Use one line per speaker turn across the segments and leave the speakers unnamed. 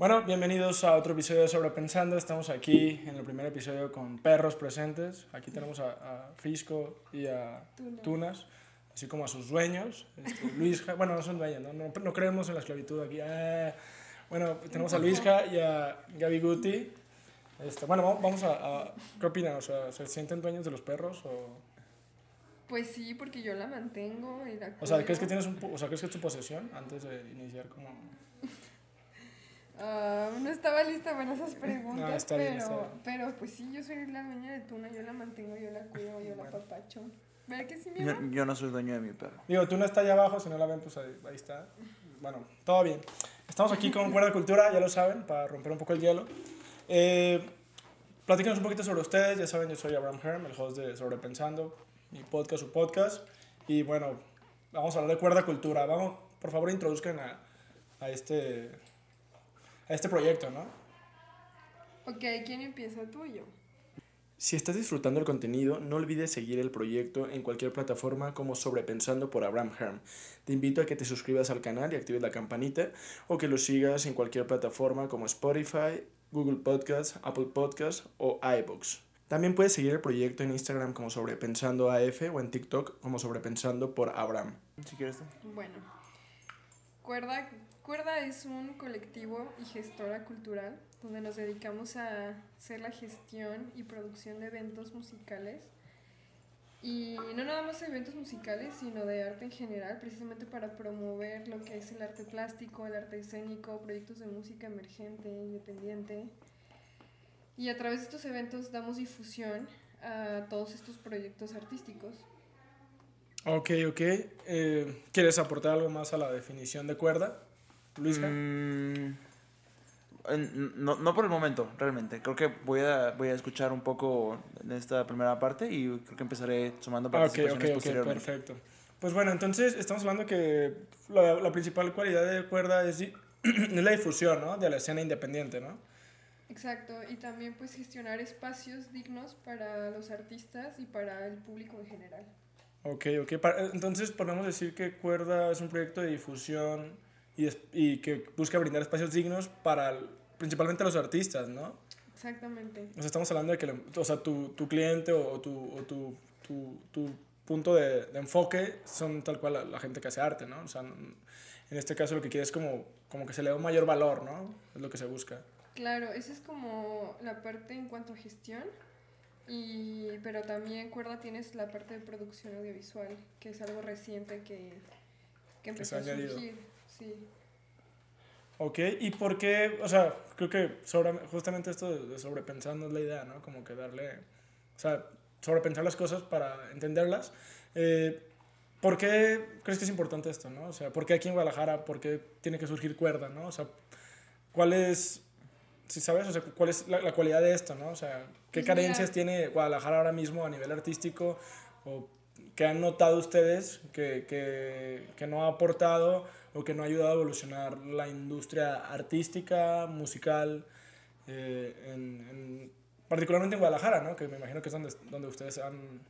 Bueno, bienvenidos a otro episodio de Sobrepensando. Estamos aquí en el primer episodio con perros presentes. Aquí tenemos a, a Fisco y a Tunas, así como a sus dueños. Este, Luis, Ja- bueno, no son dueños, ¿no? No, no creemos en la esclavitud aquí. Ah, bueno, tenemos a Luisja y a Gaby Guti. Este, bueno, vamos- a, a- ¿Qué opinan? O sea, ¿se sienten dueños de los perros? O,
Pues sí, porque yo la mantengo y la
o sea. ¿crees que, tienes un, o sea, ¿crees que es tu posesión antes de iniciar como...?
Ah, no estaba lista para esas preguntas,
No, está
pero,
bien, está bien.
pero pues sí, yo soy la dueña de Tuna, yo la mantengo, yo la cuido, yo la papacho. ¿Verdad que sí, mi
Yo,
amor?
yo no soy dueño de mi perro.
Digo, tú no está allá abajo, si no la ven, pues ahí, ahí está. Bueno, todo bien. Estamos aquí con Cuerda Cultura, ya lo saben, para romper un poco el hielo. Eh, platícanos un poquito sobre ustedes, ya saben, yo soy Abraham Herm, el host de Sobrepensando, mi podcast, su podcast. Y bueno, vamos a hablar de Cuerda Cultura. Vamos, por favor, introduzcan a, a este, a este proyecto, ¿no?
Ok, ¿quién empieza tú o yo?
Si estás disfrutando el contenido, no olvides seguir el proyecto en cualquier plataforma como Sobrepensando por Abraham Herm. Te invito a que te suscribas al canal y actives la campanita o que lo sigas en cualquier plataforma como Spotify, Google Podcasts, Apple Podcasts o iBooks. También puedes seguir el proyecto en Instagram como Sobrepensando AF o en TikTok como Sobrepensando por Abraham.
Si quieres.
Bueno, Cuerda, Cuerda es un colectivo y gestora cultural donde nos dedicamos a hacer la gestión y producción de eventos musicales. Y no nada más eventos musicales, sino de arte en general, precisamente para promover lo que es el arte plástico, el arte escénico, proyectos de música emergente, independiente. Y a través de estos eventos damos difusión a todos estos proyectos artísticos.
Ok, ok. Eh, ¿Quieres aportar algo más a la definición de cuerda, Luisja?
Mm, no, no por el momento, realmente. Creo que voy a, voy a escuchar un poco en esta primera parte y creo que empezaré sumando
Ok, ok,
participaciones
ok,
posteriormente.
perfecto. Pues bueno, entonces estamos hablando que la, la principal cualidad de cuerda es, la difusión, ¿no? De la escena independiente, ¿no?
Exacto, y también pues gestionar espacios dignos para los artistas y para el público en general.
Ok, ok. Entonces podemos decir que Cuerda es un proyecto de difusión y, es- y que busca brindar espacios dignos para principalmente los artistas, ¿no?
Exactamente.
O sea, estamos hablando de que o sea, tu, tu cliente o, o tu, o tu, tu, tu punto de, de enfoque son tal cual la, la gente que hace arte, ¿no? O sea, en este caso lo que quiere es como, como que se le dé un mayor valor, ¿no? Es lo que se busca.
Claro, esa es como la parte en cuanto a gestión, y, pero también Cuerda tienes la parte de producción audiovisual, que es algo reciente que, que empezó a surgir. Sí.
Ok, ¿y por qué? O sea, creo que sobre, justamente esto de, sobrepensando es la idea, ¿no? Como que darle, o sea, sobrepensar las cosas para entenderlas. Eh, ¿Por qué crees que es importante esto, no? O sea, ¿por qué aquí en Guadalajara? ¿Por qué tiene que surgir cuerda, no? O sea, ¿cuál es, si sabes, o sea, cuál es la, la cualidad de esto, no? O sea, ¿qué
Pues mira.
carencias tiene Guadalajara ahora mismo a nivel artístico? ¿O qué han notado ustedes que, que, que no ha aportado o que no ha ayudado a evolucionar la industria artística, musical, eh, en, en- particularmente en Guadalajara, ¿no? que me imagino que es donde, donde ustedes han,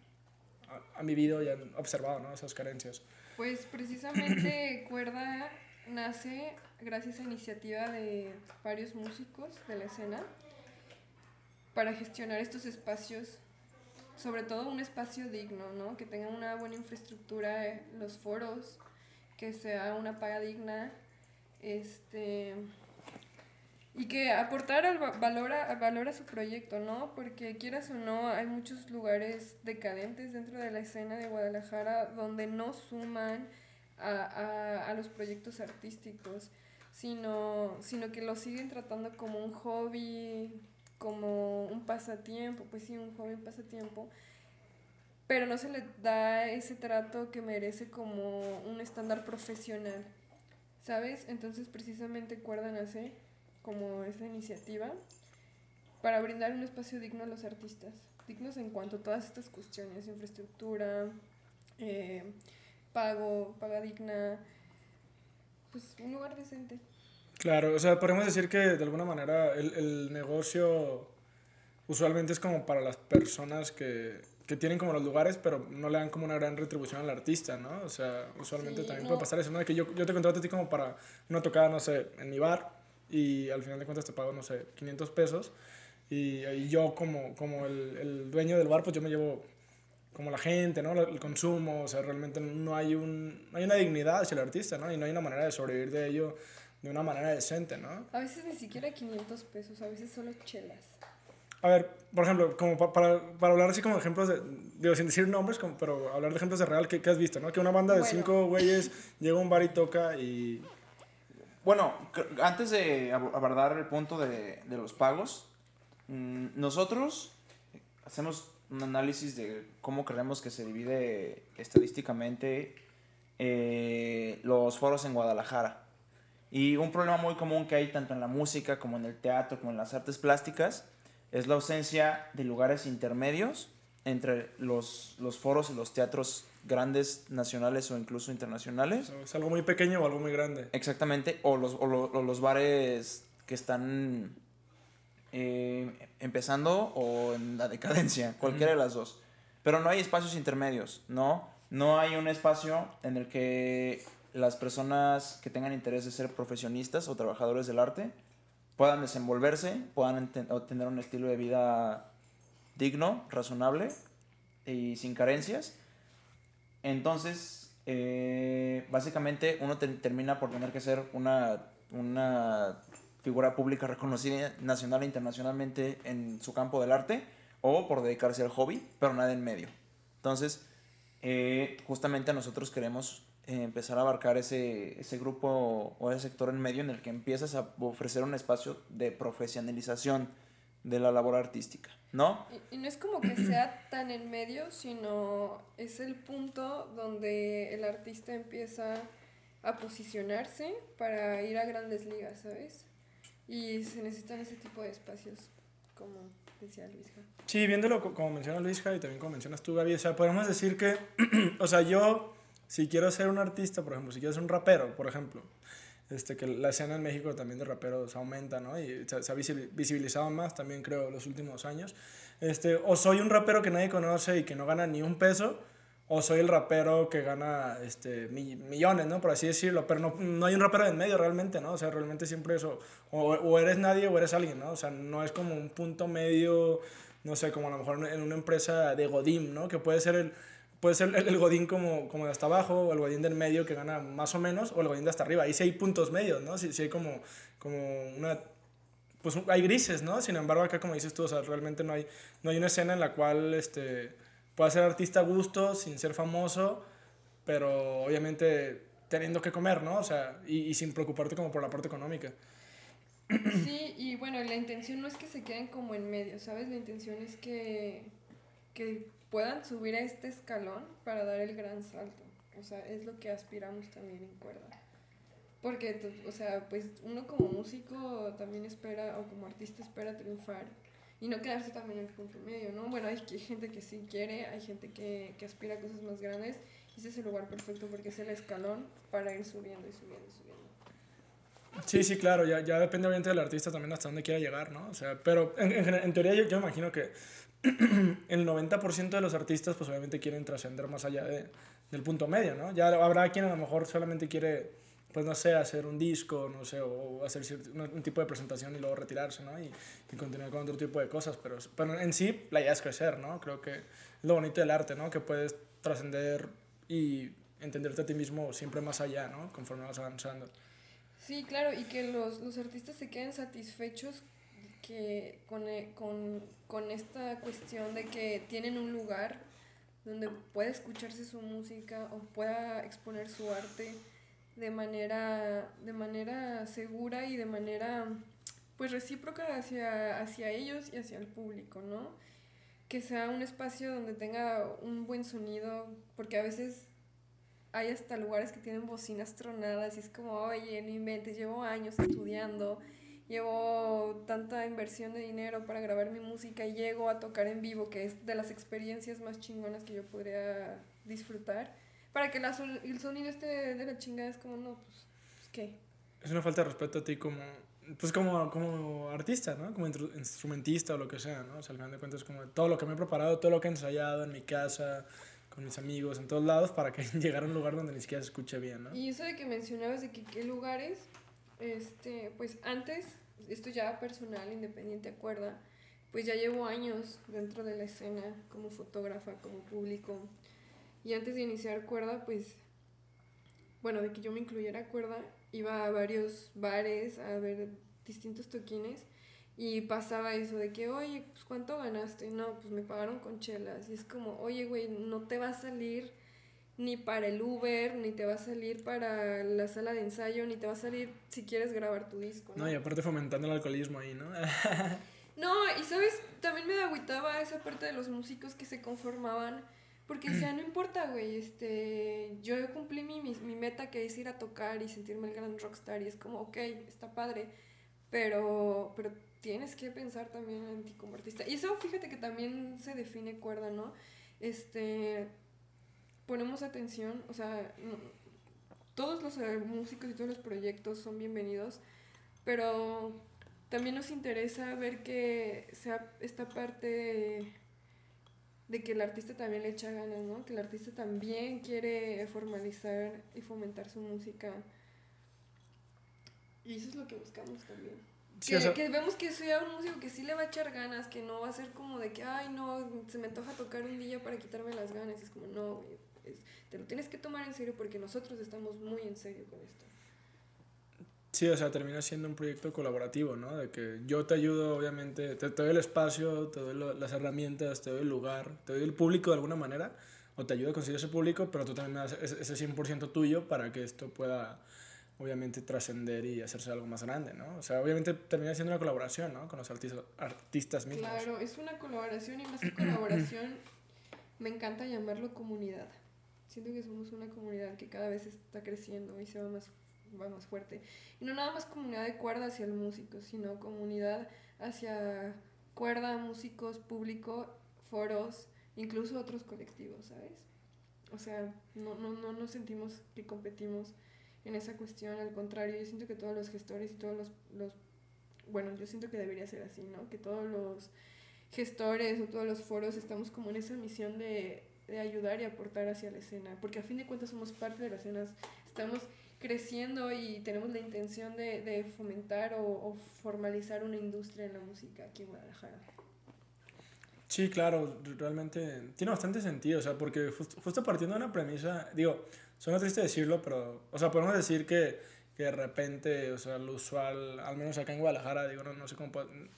ha- han vivido y han observado ¿no? esas carencias.
Pues precisamente Cuerda nace gracias a iniciativa de varios músicos de la escena para gestionar estos espacios, sobre todo un espacio digno, ¿no? que tenga una buena infraestructura, eh, los foros, que sea una paga digna, este y que aportar al va- valor a, valor a su proyecto, ¿no? Porque quieras o no, hay muchos lugares decadentes dentro de la escena de Guadalajara donde no suman a, a, a los proyectos artísticos, sino, sino que lo siguen tratando como un hobby, como un pasatiempo, pues sí, un hobby, un pasatiempo, pero no se le da ese trato que merece como un estándar profesional, ¿sabes? Entonces precisamente Cuerda nace como esta iniciativa para brindar un espacio digno a los artistas, dignos en cuanto a todas estas cuestiones, infraestructura, eh, pago, paga digna, pues un lugar decente.
Claro, o sea, podemos decir que de alguna manera el, el negocio usualmente es como para las personas que, que tienen como los lugares, pero no le dan como una gran retribución al artista, ¿no? O sea, usualmente
Sí,
también
no.
puede pasar eso, ¿no? De que yo, yo te contrato a ti como para una tocada, no sé, en mi bar, y al final de cuentas te pago, no sé, 500 pesos y, y yo como, como el, el, dueño del bar, pues yo me llevo como la gente, ¿no? El consumo, o sea, realmente no hay, un, no hay una dignidad hacia el artista, ¿no? Y no hay una manera de sobrevivir de ello de una manera decente, ¿no?
A veces ni siquiera 500 pesos, a veces solo chelas.
A ver, por ejemplo, como para, para hablar así como ejemplos de, digo, sin decir nombres, como, pero hablar de ejemplos de real, ¿qué, has visto, no? Que una banda de cinco güeyes llega a un bar y toca y...
Bueno, antes de abordar el punto de, de los pagos, mm, nosotros hacemos un análisis de cómo creemos que se divide estadísticamente eh, los foros en Guadalajara. Y un problema muy común que hay tanto en la música como en el teatro como en las artes plásticas es la ausencia de lugares intermedios entre los, los foros y los teatros grandes nacionales o incluso internacionales.
Es algo muy pequeño o algo muy grande.
Exactamente, o los, o los bares que están eh, empezando o en la decadencia, cualquiera de las dos. Pero no hay espacios intermedios, ¿no? No hay un espacio en el que las personas que tengan interés de ser profesionistas o trabajadores del arte puedan desenvolverse, puedan tener un estilo de vida digno, razonable y sin carencias. Entonces, eh, básicamente uno termina por tener que ser una, una figura pública reconocida nacional e internacionalmente en su campo del arte o por dedicarse al hobby, pero nada en medio. Entonces, eh, justamente nosotros queremos eh, empezar a abarcar ese, ese grupo o ese sector en medio en el que empiezas a ofrecer un espacio de profesionalización de la labor artística, ¿no?
Y, no es como que sea tan en medio, sino es el punto donde el artista empieza a posicionarse para ir a grandes ligas, ¿sabes? Y se necesitan ese tipo de espacios, como decía Luisja.
Sí, viéndolo como menciona Luisja y también como mencionas tú, Gaby, o sea, podemos decir que, o sea, yo si quiero ser un artista, por ejemplo, si quiero ser un rapero, por ejemplo, este, que la escena en México también de raperos aumenta, ¿no? Y se, ha visibilizado más también, creo, los últimos años. Este, o soy un rapero que nadie conoce y que no gana ni un peso, o soy el rapero que gana este, millones, ¿no? Por así decirlo, pero no, no, hay un rapero en medio realmente, ¿no? O sea, realmente siempre eso, o, o, eres nadie o eres alguien, ¿no? O sea, no es como un punto medio, no sé, como a lo mejor en una empresa de Godín, ¿no? Que puede ser el puede ser el, godín como, como de hasta abajo, o el godín del medio que gana más o menos, o el godín de hasta arriba. Ahí sí hay puntos medios, ¿no? Sí hay como, como una... Pues hay grises, ¿no? Sin embargo, acá como dices tú, o sea, realmente no hay, no hay una escena en la cual este, pueda ser artista a gusto, sin ser famoso, pero obviamente teniendo que comer, ¿no? O sea, y, y sin preocuparte como por la parte económica.
Sí, y bueno, la intención no es que se queden como en medio, ¿sabes? La intención es que, que puedan subir a este escalón para dar el gran salto. O sea, es lo que aspiramos también en cuerda. Porque, o sea, pues uno como músico también espera, o como artista espera triunfar y no quedarse también en el punto medio, ¿no? Bueno, hay gente que sí quiere, hay gente que, que aspira a cosas más grandes y ese es el lugar perfecto porque es el escalón para ir subiendo y subiendo y subiendo.
Sí, sí, claro, ya, ya depende obviamente del artista también hasta dónde quiera llegar, ¿no? O sea, pero en, en, en teoría yo, yo imagino que el 90% de los artistas pues obviamente quieren trascender más allá de, del punto medio, ¿no? Ya habrá quien a lo mejor solamente quiere, pues no sé, hacer un disco, no sé, o hacer un tipo de presentación y luego retirarse, ¿no? Y, y continuar con otro tipo de cosas, pero, pero en sí la idea es crecer, ¿no? Creo que es lo bonito del arte, ¿no? Que puedes trascender y entenderte a ti mismo siempre más allá, ¿no? Conforme vas avanzando.
Sí, claro, y que los, los artistas se queden satisfechos que con, eh, con, con esta cuestión de que tienen un lugar donde puede escucharse su música o pueda exponer su arte de manera, de manera segura y de manera pues recíproca hacia, hacia ellos y hacia el público, ¿no? Que sea un espacio donde tenga un buen sonido, porque a veces hay hasta lugares que tienen bocinas tronadas y es como, oye, no inventes, llevo años estudiando llevo tanta inversión de dinero para grabar mi música y llego a tocar en vivo, que es de las experiencias más chingonas que yo podría disfrutar, para que la el sonido esté de la chingada, es como, no, pues, pues, ¿qué?
Es una falta de respeto a ti como, pues como, como artista, ¿no? Como instrumentista o lo que sea, ¿no? O sea, al final de cuentas, como todo lo que me he preparado, todo lo que he ensayado en mi casa, con mis amigos, en todos lados, para que llegara a un lugar donde ni siquiera se escuche bien, ¿no?
Y eso de que mencionabas de que qué lugares, este, pues antes, esto ya personal, independiente, acuerda, pues ya llevo años dentro de la escena como fotógrafa, como público. Y antes de iniciar cuerda, pues, bueno, de que yo me incluyera cuerda, iba a varios bares a ver distintos toquines y pasaba eso de que, oye, pues ¿cuánto ganaste? No, pues me pagaron con chelas. Y es como, oye, güey, no te va a salir ni para el Uber, ni te va a salir para la sala de ensayo, ni te va a salir si quieres grabar tu disco.
No, y aparte fomentando el alcoholismo ahí, ¿no?
no, y sabes, también me agüitaba esa parte de los músicos que se conformaban. Porque decía, no importa, güey, este, yo cumplí mi, mi, mi, meta que es ir a tocar y sentirme el gran rockstar y es como, ok, está padre, pero, pero tienes que pensar también en ti como artista. Y eso fíjate que también se define cuerda, ¿no? Este, ponemos atención, o sea, todos los músicos y todos los proyectos son bienvenidos, pero también nos interesa ver que sea esta parte de que el artista también le echa ganas, ¿no? Que el artista también quiere formalizar y fomentar su música. Y eso es lo que buscamos también que, vemos que sea un músico que sí le va a echar ganas, que no va a ser como de que, ay, no, se me antoja tocar un día para quitarme las ganas. Es como, no, te lo tienes que tomar en serio porque nosotros estamos muy en serio con esto.
Sí, o sea, termina siendo un proyecto colaborativo, ¿no? De que yo te ayudo, obviamente, te, doy el espacio, te doy las herramientas, te doy el lugar, te doy el público de alguna manera, o te ayudo a conseguir ese público, pero tú también me das ese 100% tuyo para que esto pueda obviamente trascender y hacerse algo más grande, ¿no? O sea, obviamente termina siendo una colaboración, ¿no? Con los artistas, artistas mismos.
Claro, es una colaboración y más que colaboración, me encanta llamarlo comunidad. Siento que somos una comunidad que cada vez está creciendo y se va más, va más fuerte. Y no nada más comunidad de cuerda hacia el músico, sino comunidad hacia cuerda, músicos, público, foros, incluso otros colectivos, ¿sabes? O sea, no, no, no nos sentimos que competimos en esa cuestión, al contrario, yo siento que todos los gestores y todos los, los bueno, yo siento que debería ser así, ¿no? Que todos los gestores o todos los foros estamos como en esa misión de, de ayudar y aportar hacia la escena, porque a fin de cuentas somos parte de la escena, estamos creciendo y tenemos la intención de, de fomentar o, o, formalizar una industria en la música aquí en Guadalajara.
Sí, claro, realmente tiene bastante sentido, o sea, porque justo partiendo de una premisa, digo, Suena triste decirlo, pero, o sea, podemos decir que, que de repente, o sea, lo usual, al menos acá en Guadalajara, digo, no, no sé cómo,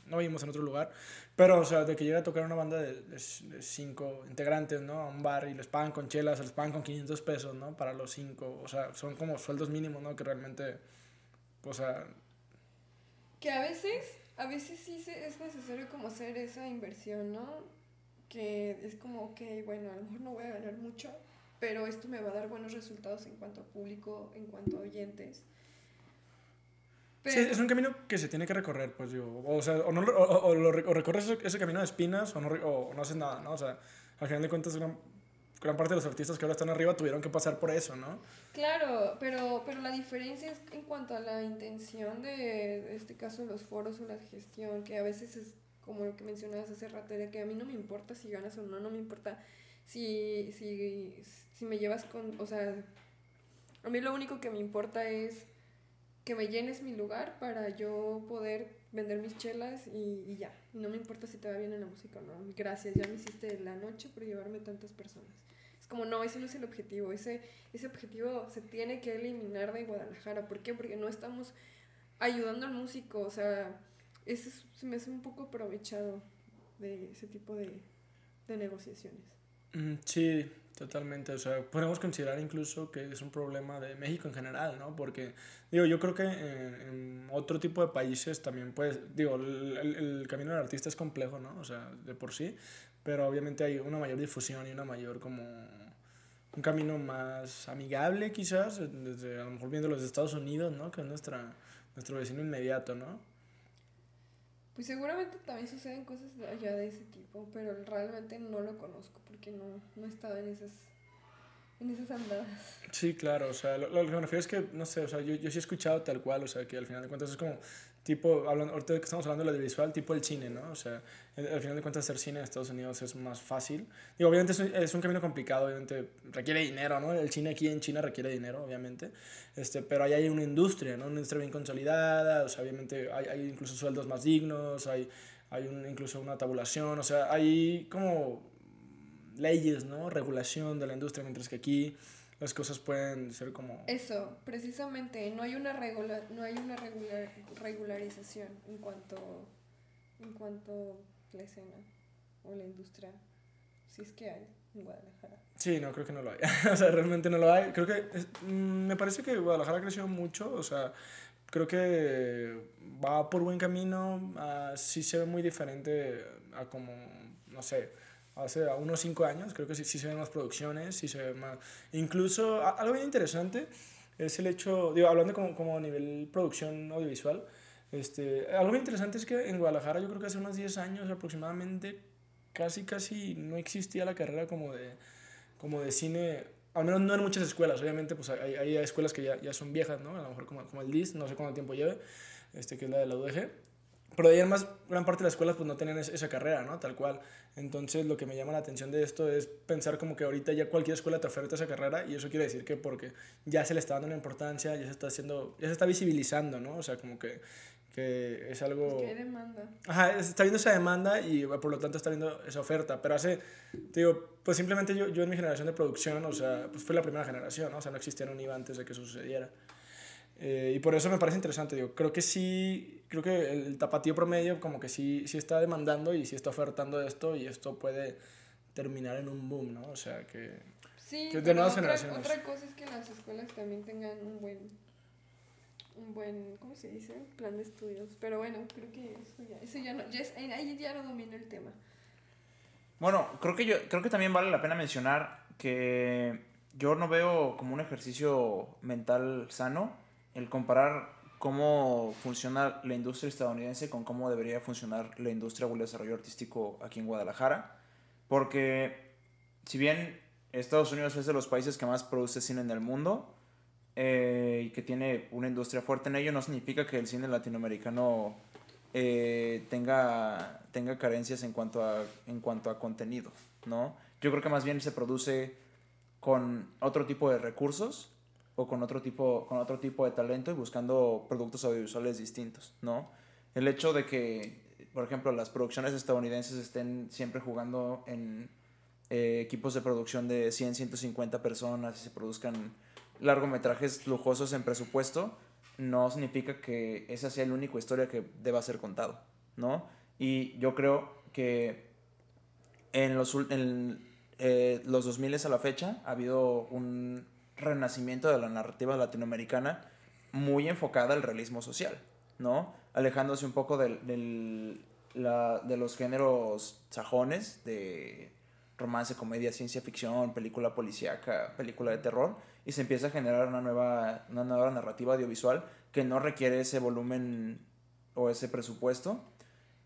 no vimos en otro lugar, pero, o sea, de que llega a tocar una banda de, de, cinco integrantes, ¿no? A un bar y les pagan con chelas, les pagan con 500 pesos, ¿no? Para los cinco, o sea, son como sueldos mínimos, ¿no? Que realmente, o sea...
Que a veces, a veces sí es necesario como hacer esa inversión, ¿no? Que es como, ok, bueno, a lo mejor no voy a ganar mucho, pero esto me va a dar buenos resultados en cuanto a público, en cuanto a oyentes.
Sí, es un camino que se tiene que recorrer, pues digo, o sea, o, no, o, o, lo, recorres ese, camino de espinas o no, o no haces nada, ¿no? O sea, al final de cuentas, gran, gran parte de los artistas que ahora están arriba tuvieron que pasar por eso, ¿no?
Claro, pero, pero la diferencia es en cuanto a la intención de, en este caso, los foros o la gestión, que a veces es como lo que mencionabas hace rato, de que a mí no me importa si ganas o no, no me importa si, si, si me llevas con, o sea, a mí lo único que me importa es que me llenes mi lugar para yo poder vender mis chelas y, y ya. no me importa si te va bien en la música o no. Gracias, ya me hiciste la noche por llevarme tantas personas. Es como, no, ese no es el objetivo. Ese, ese objetivo se tiene que eliminar de Guadalajara. ¿Por qué? Porque no estamos ayudando al músico. O sea, ese se me hace un poco aprovechado de ese tipo de, de negociaciones.
Mm, sí, totalmente. O sea, podemos considerar incluso que es un problema de México en general, ¿no? Porque, digo, yo creo que en, otro tipo de países también puedes, digo, el, el, camino del artista es complejo, ¿no? O sea, de por sí, pero obviamente hay una mayor difusión y una mayor como un camino más amigable quizás, desde a lo mejor viendo los Estados Unidos, ¿no? Que es nuestra, nuestro vecino inmediato, ¿no?
Pues seguramente también suceden cosas allá de ese tipo, pero realmente no lo conozco porque no, no he estado en esas, en esas andadas.
Sí, claro, o sea, lo, que me refiero es que, no sé, o sea, yo, yo sí he escuchado tal cual, o sea, que al final de cuentas es como, tipo, hablando, ahorita que estamos hablando de lo audiovisual, tipo el cine, ¿no? O sea, al final de cuentas hacer cine en Estados Unidos es más fácil. Digo, obviamente es un, es un, camino complicado, obviamente requiere dinero, ¿no? El cine aquí en China requiere dinero, obviamente, este, pero ahí hay una industria, ¿no? Una industria bien consolidada, o sea, obviamente hay, hay incluso sueldos más dignos, hay, hay un, incluso una tabulación, o sea, hay como leyes, ¿no? Regulación de la industria, mientras que aquí las cosas pueden ser como...
Eso, precisamente, no hay una, regula no hay una regular regularización en cuanto, en cuanto la escena o la industria, si es que hay en Guadalajara.
Sí, no, creo que no lo hay. o sea, realmente no lo hay. Creo que mm, me parece que Guadalajara ha crecido mucho, o sea, creo que va por buen camino, uh, sí se ve muy diferente a como, no sé, hace unos 5 años, creo que sí, se ven más producciones, sí se ve más... Incluso, algo bien interesante es el hecho, digo, hablando como, como a nivel producción audiovisual, este, algo bien interesante es que en Guadalajara yo creo que hace unos 10 años aproximadamente casi casi no existía la carrera como de, como de cine, al menos no en muchas escuelas, obviamente pues hay, hay escuelas que ya, ya son viejas, ¿no? A lo mejor como, como el DIS, no sé cuánto tiempo lleve, este, que es la de la UDG, pero de ahí en más, gran parte de las escuelas pues no tenían esa carrera, ¿no? Tal cual. Entonces lo que me llama la atención de esto es pensar como que ahorita ya cualquier escuela te oferta esa carrera y eso quiere decir que porque ya se le está dando una importancia, ya se está haciendo, ya se está visibilizando, ¿no? O sea, como que, que es algo...
Es que hay demanda.
Ajá, está viendo esa demanda y por lo tanto está viendo esa oferta. Pero hace, te digo, pues simplemente yo, yo en mi generación de producción, o sea, pues fue la primera generación, ¿no? O sea, no existía un IVA antes de que eso sucediera. Eh, y por eso me parece interesante, digo, creo que sí, creo que el tapatío promedio como que sí, sí está demandando y sí está ofertando esto y esto puede terminar en un boom, ¿no? O sea, que,
sí,
que
de nuevas otra, generaciones. Otra cosa es que las escuelas también tengan un buen, un buen, ¿cómo se dice? Plan de estudios. Pero bueno, creo que eso ya, eso ya no, ya es, ahí ya no domino el tema.
Bueno, creo que yo, creo que también vale la pena mencionar que yo no veo como un ejercicio mental sano el comparar cómo funciona la industria estadounidense con cómo debería funcionar la industria o el desarrollo artístico aquí en Guadalajara. Porque si bien Estados Unidos es de los países que más produce cine en el mundo eh, y que tiene una industria fuerte en ello, no significa que el cine latinoamericano eh, tenga, tenga carencias en cuanto, a, en cuanto a contenido, ¿no? Yo creo que más bien se produce con otro tipo de recursos o con otro tipo, con otro tipo de talento y buscando productos audiovisuales distintos, ¿no? El hecho de que, por ejemplo, las producciones estadounidenses estén siempre jugando en eh, equipos de producción de 100, 150 personas y se produzcan largometrajes lujosos en presupuesto, no significa que esa sea la única historia que deba ser contado, ¿no? Y yo creo que en los, en, eh, los 2000 a la fecha ha habido un renacimiento de la narrativa latinoamericana muy enfocada al realismo social, ¿no? Alejándose un poco del, de los géneros sajones, de romance, comedia, ciencia ficción, película policíaca, película de terror, y se empieza a generar una nueva, una nueva narrativa audiovisual que no requiere ese volumen o ese presupuesto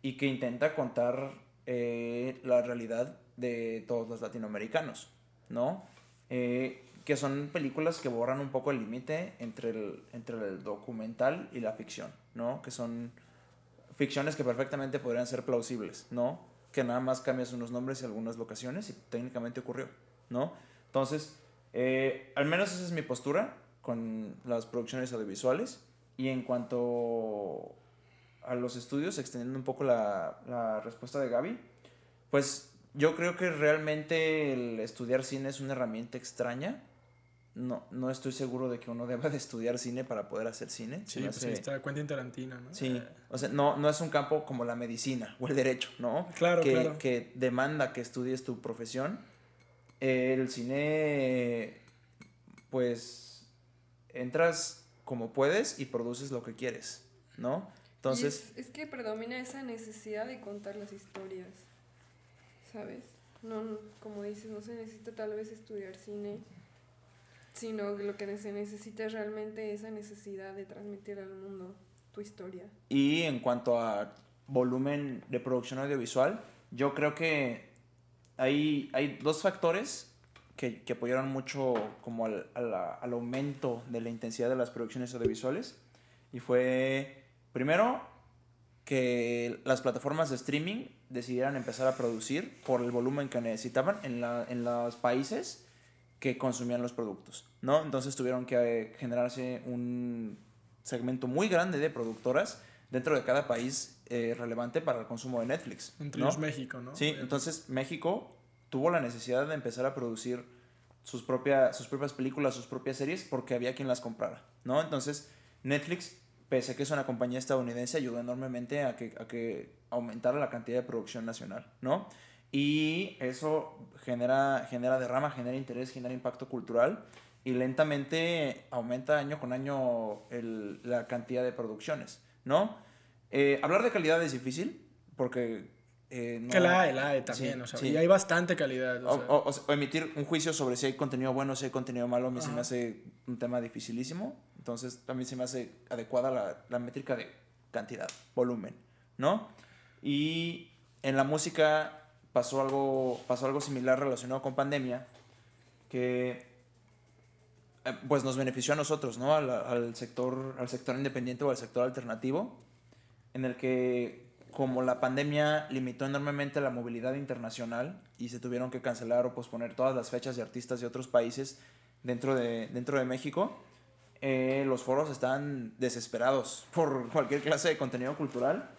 y que intenta contar eh, la realidad de todos los latinoamericanos, ¿no? Eh, que son películas que borran un poco el límite entre el, entre el documental y la ficción, ¿no? Que son ficciones que perfectamente podrían ser plausibles, ¿no? Que nada más cambias unos nombres y algunas locaciones y técnicamente ocurrió, ¿no? Entonces, eh, al menos esa es mi postura con las producciones audiovisuales y en cuanto a los estudios, extendiendo un poco la, la respuesta de Gaby, pues yo creo que realmente el estudiar cine es una herramienta extraña no, no estoy seguro de que uno deba de estudiar cine para poder hacer cine.
Sí, pues está Quentin Tarantino, ¿no?
Sí, o sea, no, no es un campo como la medicina o el derecho, ¿no?
Claro,
que,
claro.
Que demanda que estudies tu profesión. El cine, pues, entras como puedes y produces lo que quieres, ¿no? Entonces...
es, es que predomina esa necesidad de contar las historias, ¿sabes? No, como dices, no se necesita tal vez estudiar cine sino lo que se necesita es realmente esa necesidad de transmitir al mundo tu historia.
Y en cuanto a volumen de producción audiovisual, yo creo que hay, hay dos factores que, que apoyaron mucho como al, al, al, aumento de la intensidad de las producciones audiovisuales. Y fue Primero, que las plataformas de streaming decidieran empezar a producir por el volumen que necesitaban en, la, en los países que consumían los productos, ¿no? Entonces tuvieron que eh, generarse un segmento muy grande de productoras dentro de cada país eh, relevante para el consumo de Netflix.
Entre ellos México, ¿no?
Sí, entonces México tuvo la necesidad de empezar a producir sus, propias sus propias películas, sus propias series, porque había quien las comprara, ¿no? Entonces Netflix pese a que es una compañía estadounidense, ayudó enormemente a que, a que aumentara la cantidad de producción nacional, ¿no? Y eso genera, genera derrama, genera interés, genera impacto cultural y lentamente aumenta año con año el, la cantidad de producciones, ¿no? Eh, hablar de calidad es difícil porque...
Eh, que la hay, la hay también, o sea, y hay bastante calidad.
O, emitir un juicio sobre si hay contenido bueno, si hay contenido malo, a mí se me hace un tema dificilísimo. Entonces, también se me hace adecuada la, la métrica de cantidad, volumen, ¿no? Y en la música pasó algo, pasó algo similar relacionado con pandemia, que eh, pues nos benefició a nosotros, ¿no? Al, sector, al sector independiente o al sector alternativo, en el que como la pandemia limitó enormemente la movilidad internacional y se tuvieron que cancelar o posponer todas las fechas de artistas de otros países dentro de, dentro de México, eh, los foros están desesperados por cualquier clase de contenido cultural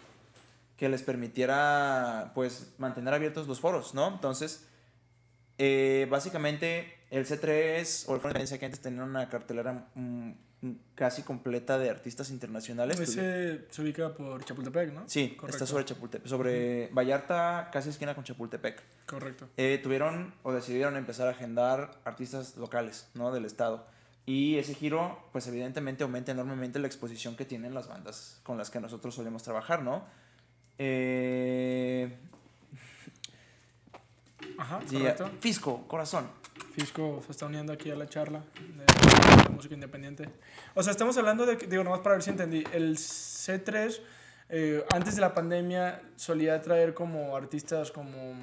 que les permitiera pues mantener abiertos los foros, ¿no? Entonces, eh, básicamente el C3 o el que antes tenía una cartelera mm, mm, casi completa de artistas internacionales.
Ese se ubica por Chapultepec, ¿no?
Sí, está sobre Chapultepec, sobre Vallarta, casi esquina con Chapultepec.
Correcto.
Eh, tuvieron o decidieron empezar a agendar artistas locales, ¿no? Del estado. Y ese giro, pues evidentemente aumenta enormemente la exposición que tienen las bandas con las que nosotros solemos trabajar, ¿no? Eh...
Ajá, correcto.
Fisco, corazón.
Fisco se está uniendo aquí a la charla de música independiente. O sea, estamos hablando de, digo, nomás para ver si entendí, el C3 eh, antes de la pandemia solía traer como artistas como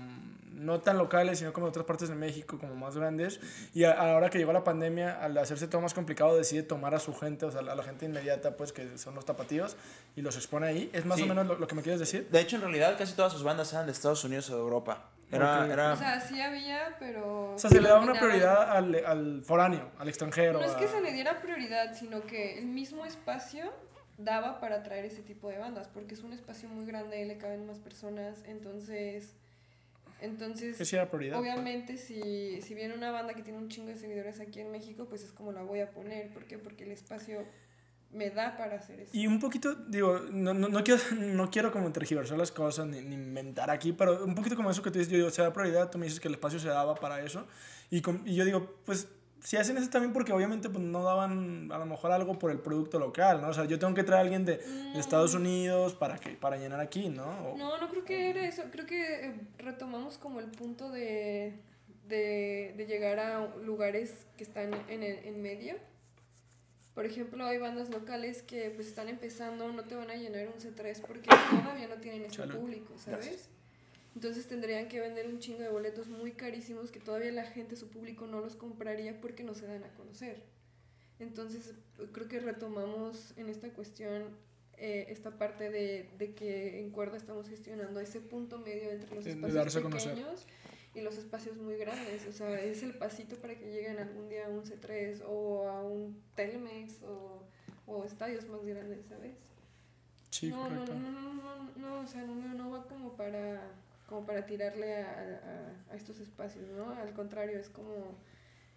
no tan locales, sino como de otras partes de México, como más grandes. Y a, la hora que llegó la pandemia, al hacerse todo más complicado, decide tomar a su gente, o sea, a la gente inmediata, pues que son los tapatíos, y los expone ahí. ¿Es más o menos lo, que me quieres decir?
De hecho, en realidad, casi todas sus bandas eran de Estados Unidos o de Europa. Era, era...
O sea, sí había, pero...
O sea, se le daba una prioridad al, al foráneo, al extranjero.
No es que se le diera prioridad, sino que el mismo espacio daba para traer ese tipo de bandas, porque es un espacio muy grande, le caben más personas, entonces... Entonces, obviamente, si, si viene una banda que tiene un chingo de seguidores aquí en México, pues es como la voy a poner. ¿Por qué? Porque el espacio me da para hacer eso.
Y un poquito, digo, no, no, no, quiero, no quiero como tergiversar las cosas ni, ni, inventar aquí, pero un poquito como eso que tú dices, yo digo, se da prioridad, tú me dices que el espacio se daba para eso. Y, y yo digo, pues si hacen eso también porque obviamente pues, no daban a lo mejor algo por el producto local, ¿no? O sea, yo tengo que traer a alguien de, Estados Unidos para, que, para llenar aquí, ¿no?
No, no creo que era eso. Creo que eh, retomamos como el punto de, de, de llegar a lugares que están en, el, en medio. Por ejemplo, hay bandas locales que pues están empezando, no te van a llenar un C3 porque todavía no tienen ese público, ¿sabes? Entonces tendrían que vender un chingo de boletos muy carísimos que todavía la gente, su público, no los compraría porque no se dan a conocer. Entonces creo que retomamos en esta cuestión eh, esta parte de, de, que en Cuerda estamos gestionando ese punto medio entre los espacios pequeños y los espacios muy grandes. O sea, es el pasito para que lleguen algún día a un C3 o a un Telmex o, o estadios más grandes, ¿sabes?
Sí,
no, no, no, no, no, no, o sea, no, no va como para como para tirarle a, a, estos espacios, ¿no? Al contrario, es como,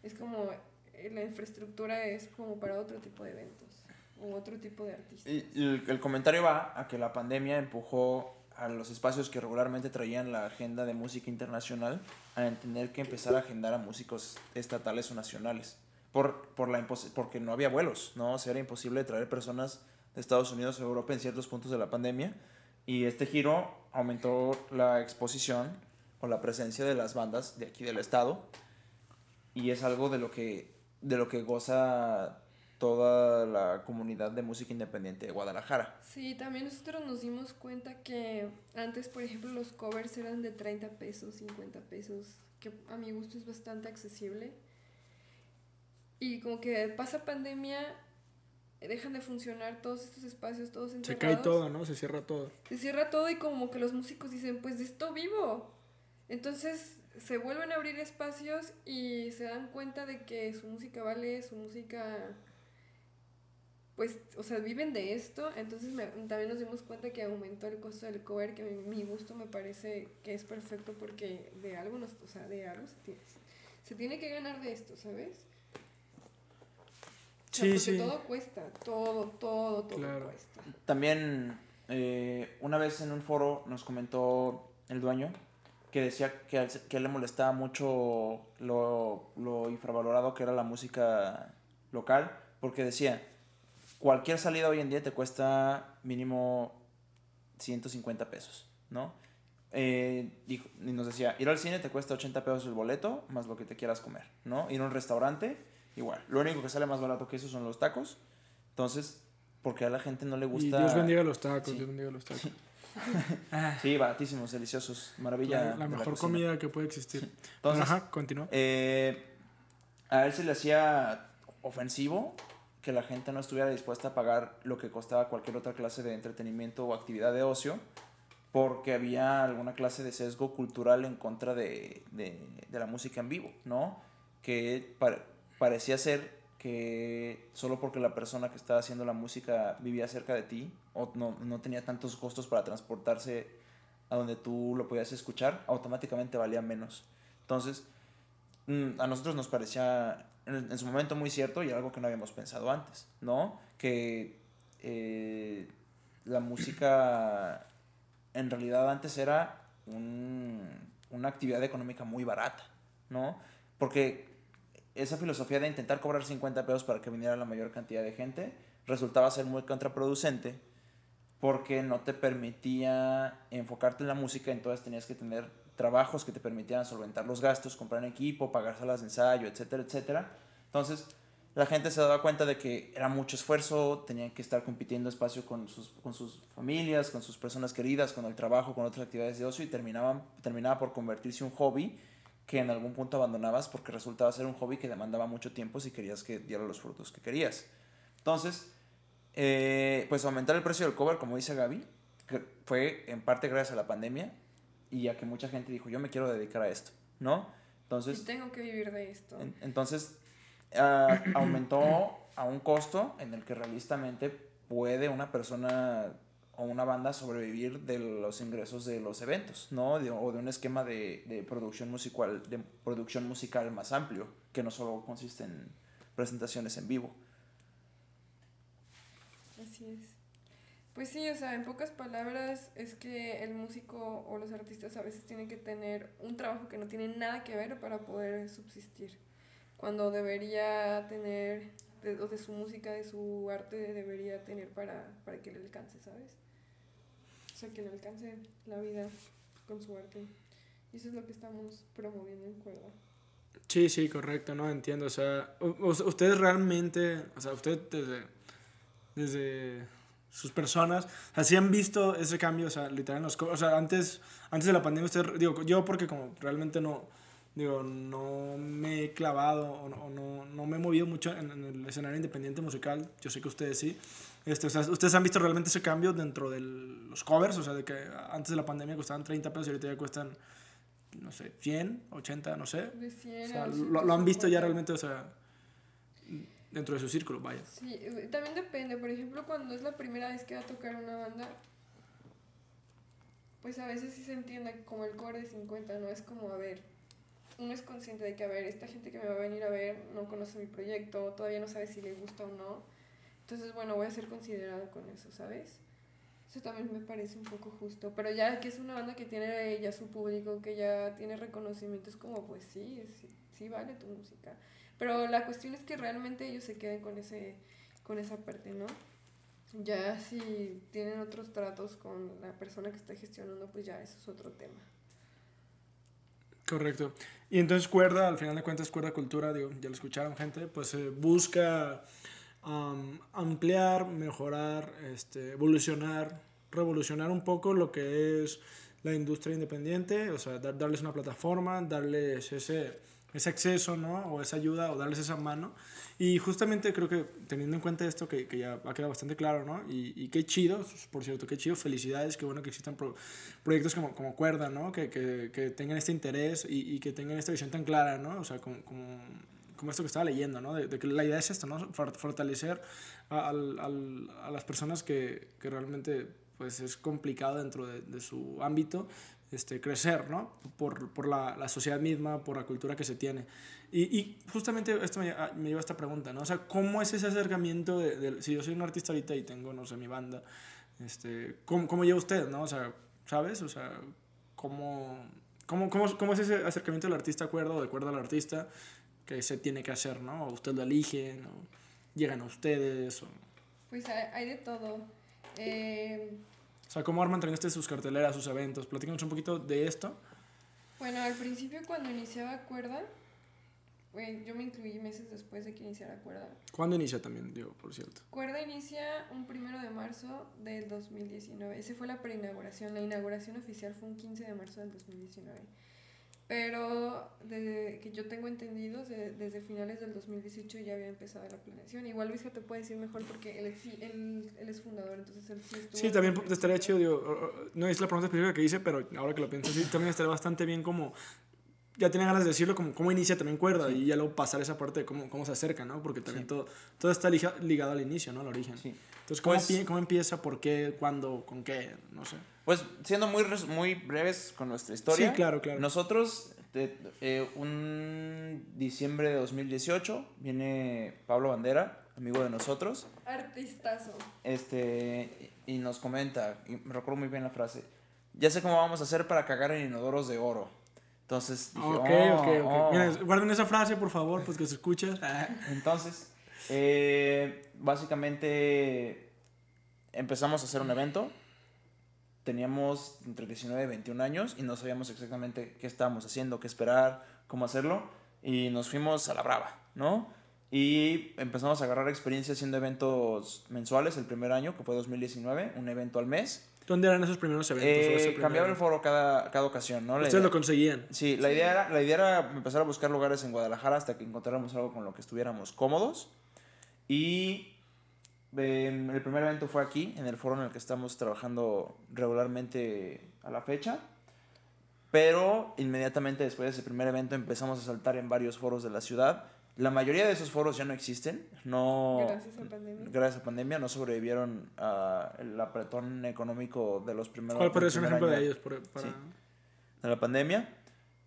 es como eh, la infraestructura es como para otro tipo de eventos o otro tipo de artistas.
Y, el, comentario va a que la pandemia empujó a los espacios que regularmente traían la agenda de música internacional a entender que empezar a agendar a músicos estatales o nacionales. Por, por la porque no había vuelos, ¿no? O sea, era imposible traer personas de Estados Unidos o Europa en ciertos puntos de la pandemia. Y este giro aumentó la exposición o la presencia de las bandas de aquí del estado y es algo de lo que, de lo que goza toda la comunidad de música independiente de Guadalajara.
Sí, también nosotros nos dimos cuenta que antes, por ejemplo, los covers eran de 30 pesos, 50 pesos, que a mi gusto es bastante accesible. Y como que pasa pandemia dejan de funcionar todos estos espacios, todos
Se
encerrados.
cae todo, ¿no? Se cierra todo.
Se cierra todo y como que los músicos dicen, pues de esto vivo. Entonces se vuelven a abrir espacios y se dan cuenta de que su música vale, su música, pues, o sea, viven de esto. Entonces me- también nos dimos cuenta que aumentó el costo del cover, que mi, mi gusto me parece que es perfecto porque de algo, nos, o sea, de algo se tiene, se tiene que ganar de esto, ¿sabes? Sea,
Sí,
porque
sí.
todo cuesta, todo, todo, todo
Claro.
cuesta.
También eh, una vez en un foro nos comentó el dueño que decía que a él, se- que le molestaba mucho lo, lo infravalorado que era la música local, porque decía, cualquier salida hoy en día te cuesta mínimo 150 pesos, ¿no? Eh, dijo- y nos decía, ir al cine te cuesta 80 pesos el boleto, más lo que te quieras comer, ¿no? Ir a un restaurante, igual. Lo único que sale más barato que eso son los tacos. Entonces, porque a la gente no le
Y
gusta...
Dios bendiga los tacos,
Sí.
Dios bendiga los tacos. Ah,
Sí, baratísimos, deliciosos, maravilla.
la, la mejor
cocina.
comida que puede existir.
Entonces,
Ajá, continúa.
eh, a él se le hacía ofensivo que la gente no estuviera dispuesta a pagar lo que costaba cualquier otra clase de entretenimiento o actividad de ocio, porque había alguna clase de sesgo cultural en contra de, de- de la música en vivo, ¿no? Que pa- parecía ser que solo porque la persona que estaba haciendo la música vivía cerca de ti o no, no tenía tantos costos para transportarse a donde tú lo podías escuchar, automáticamente valía menos. Entonces, mm, a nosotros nos parecía en, su momento muy cierto y algo que no habíamos pensado antes, ¿no? Que eh, la música en realidad antes era un- una actividad económica muy barata, ¿no? Porque esa filosofía de intentar cobrar 50 pesos para que viniera la mayor cantidad de gente resultaba ser muy contraproducente porque no te permitía enfocarte en la música, entonces tenías que tener trabajos que te permitieran solventar los gastos, comprar equipo, pagar salas de ensayo, etcétera, etcétera. Entonces, la gente se daba cuenta de que era mucho esfuerzo, tenían que estar compitiendo espacio con sus, con sus familias, con sus personas queridas, con el trabajo, con otras actividades de ocio y terminaban, terminaba por convertirse un hobby que en algún punto abandonabas porque resultaba ser un hobby que demandaba mucho tiempo si querías que diera los frutos que querías. Entonces, eh, pues aumentar el precio del cover, como dice Gaby, que fue en parte gracias a la pandemia y a que mucha gente dijo, yo me quiero dedicar a esto, ¿no?
Y
Entonces,
tengo que vivir de esto.
en- entonces ah, aumentó a un costo en el que realistamente puede una persona o una banda sobrevivir de los ingresos de los eventos, ¿no? O de un esquema de, producción musical, de producción musical más amplio, que no solo consiste en presentaciones en vivo.
Así es. Pues sí, o sea, en pocas palabras es que el músico o los artistas a veces tienen que tener un trabajo que no tiene nada que ver para poder subsistir. Cuando debería tener, de, de su música, de su arte, debería tener para, para que le alcance, ¿sabes? O sea, que le alcance la vida con su arte. Y eso es lo que estamos promoviendo en Cuerda.
Sí, sí, correcto, no entiendo. O sea, ustedes realmente, o sea, ustedes desde, desde sus personas, o sea, sí han visto ese cambio, o sea, literal, en los, o sea, antes, antes de la pandemia, ustedes, digo, yo porque como realmente no, digo, no me he clavado o no, no, no me he movido mucho en, en el escenario independiente musical, yo sé que ustedes sí, este, o sea, ustedes han visto realmente ese cambio dentro de los covers, o sea, de que antes de la pandemia costaban 30 pesos y ahorita ya cuestan, no sé, 100, 80, no sé.
De 100
O sea, lo, lo han visto ya
250.
realmente, o sea, dentro de su círculo, vaya.
Sí, eh, también depende. Por ejemplo, cuando es la primera vez que va a tocar una banda, pues a veces sí se entiende como el core de 50, ¿no? Es como, a ver, uno es consciente de que, a ver, esta gente que me va a venir a ver no conoce mi proyecto, todavía no sabe si le gusta o no. Entonces, bueno, voy a ser considerado con eso, ¿sabes? Eso también me parece un poco justo. Pero ya que es una banda que tiene ya su público, que ya tiene reconocimiento, es como, pues sí, sí, sí vale tu música. Pero la cuestión es que realmente ellos se queden con ese con esa parte, ¿no? Ya si tienen otros tratos con la persona que está gestionando, pues ya eso es otro tema.
Correcto. Y entonces Cuerda, al final de cuentas, Cuerda Cultura, digo, ya lo escucharon gente, pues eh, busca am, ampliar, mejorar, este, evolucionar, revolucionar un poco lo que es la industria independiente, o sea, dar- darles una plataforma, darles ese ese acceso, ¿no? O esa ayuda o darles esa mano. Y justamente creo que teniendo en cuenta esto, que, que ya ha quedado bastante claro, ¿no? Y, y, qué chido, por cierto, qué chido, felicidades, qué bueno que existan pro, proyectos como, como Cuerda, ¿no? Que, que, que, tengan este interés y, y, que tengan esta visión tan clara, ¿no? O sea, como, como, como esto que estaba leyendo, ¿no? De, de, que la idea es esto, ¿no? Fortalecer a, al, al, a las personas que, que realmente pues es complicado dentro de, de su ámbito este, crecer, ¿no? Por, por la, la, sociedad misma, por la cultura que se tiene. Y, y justamente esto me, me, lleva a esta pregunta, ¿no? O sea, ¿cómo es ese acercamiento de, de, si yo soy un artista ahorita y tengo, no sé, mi banda, este, ¿cómo, cómo lleva usted, no? O sea, ¿sabes? O sea, ¿cómo, cómo, cómo, cómo es ese acercamiento del artista acuerdo o de acuerdo al artista que se tiene que hacer, ¿no? O usted lo eligen, o llegan a ustedes, o...
Pues hay, hay de todo. Eh
o sea, ¿cómo arman también ustedes sus carteleras, sus eventos? Platícanos un poquito de esto.
Bueno, al principio cuando iniciaba Cuerda, bueno, yo me incluí meses después de que iniciara Cuerda.
¿Cuándo inicia también, digo, por cierto?
Cuerda inicia un primero de marzo del 2019. Ese fue la preinauguración. La inauguración oficial fue un 15 de marzo del 2019. Pero desde que yo tengo entendido, de, desde finales del 2018 ya había empezado la planeación. Igual Luis te puede decir mejor porque él, él, él es fundador, entonces él sí estuvo...
Sí, también estaría chido, digo, no es la pregunta específica que hice, pero ahora que lo pienso, sí, también estaría bastante bien como... Ya tenía ganas de decirlo, como cómo inicia también Cuerda, sí. y ya luego pasar esa parte de cómo, cómo se acerca, ¿no? Porque también sí. todo, todo está ligado al inicio, ¿no? Al origen. Sí. Entonces, ¿cómo, pues, ¿cómo empieza? ¿Por qué? ¿Cuándo? ¿Con qué? No sé.
Pues siendo muy, muy breves con nuestra historia.
Sí, claro, claro.
Nosotros de, eh, un diciembre de 2018 viene Pablo Bandera, amigo de nosotros.
Artistazo.
Este, y nos comenta, y me recuerdo muy bien la frase, ya sé cómo vamos a hacer para cagar en inodoros de oro. Entonces dije,
ok,
oh,
ok, ok.
oh.
Mira, guarden esa frase, por favor, pues que se escuche.
Entonces, eh, básicamente empezamos a hacer un evento teníamos entre 19 y 21 años y no sabíamos exactamente qué estábamos haciendo, qué esperar, cómo hacerlo. Y nos fuimos a la brava, ¿no? Y empezamos a agarrar experiencia haciendo eventos mensuales el primer año, que fue 2019, un evento al mes.
¿Dónde eran esos primeros eventos?
Eh, cambiaba el foro cada, cada ocasión, ¿no?
Ustedes idea, lo conseguían.
Sí, la, sí. Idea era, la idea era empezar a buscar lugares en Guadalajara hasta que encontráramos algo con lo que estuviéramos cómodos. Y eh, el primer evento fue aquí, en el foro en el que estamos trabajando regularmente a la fecha. Pero inmediatamente después de ese primer evento empezamos a saltar en varios foros de la ciudad. La mayoría de esos foros ya no existen. No,
gracias a pandemia.
Gracias a pandemia no sobrevivieron al apretón económico de los primeros
¿Cuál podría ser un ejemplo de ellos? Para...
Sí, de la pandemia.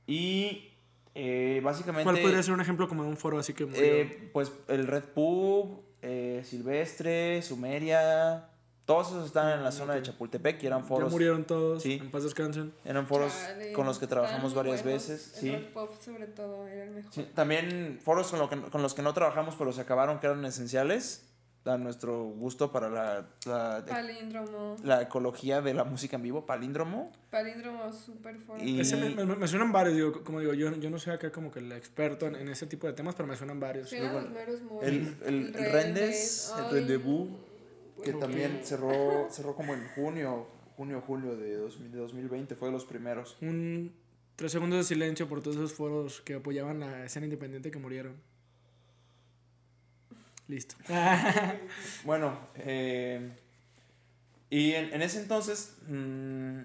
Y eh, básicamente...
¿Cuál podría ser un ejemplo como de un foro así que murió?
Eh, pues el Red Pub, eh, Silvestre, Sumeria, todos esos están en la zona de Chapultepec y eran foros.
Ya murieron todos,
sí.
en paz descansen.
Eran foros Chale, con los que trabajamos varias
buenos.
veces.
El
sí.
rock pop sobre todo era el mejor.
sí. También foros con, lo que, con los que no trabajamos pero se acabaron que eran esenciales a nuestro gusto para la, la,
Palíndromo.
la ecología de la música en vivo, palíndromo.
Palíndromo súper fuerte.
Y-
Ese me, me- me suenan varios, digo, como digo, yo, yo no soy acá como que el experto en, en ese tipo de temas, pero me suenan varios.
Sí, eran los moros.
El, el, el Rendes, el. Rendezvous, que
Ok.
también cerró, cerró como en junio, junio, julio de, 2000 de 2020, fue de los primeros.
un tres segundos de silencio por todos esos foros que apoyaban la escena independiente que murieron. Listo.
Bueno, eh, y en, en ese entonces, mm,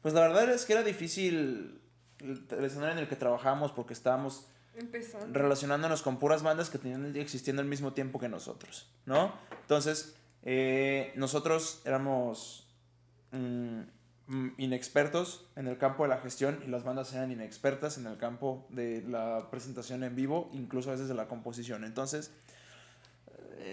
pues la verdad es que era difícil el, escenario en el que trabajábamos porque estábamos
Empezando.
relacionándonos con puras bandas que tenían existiendo al mismo tiempo que nosotros, ¿no? Entonces, eh, nosotros éramos mm, mm, inexpertos en el campo de la gestión y las bandas eran inexpertas en el campo de la presentación en vivo, incluso a veces de la composición. Entonces,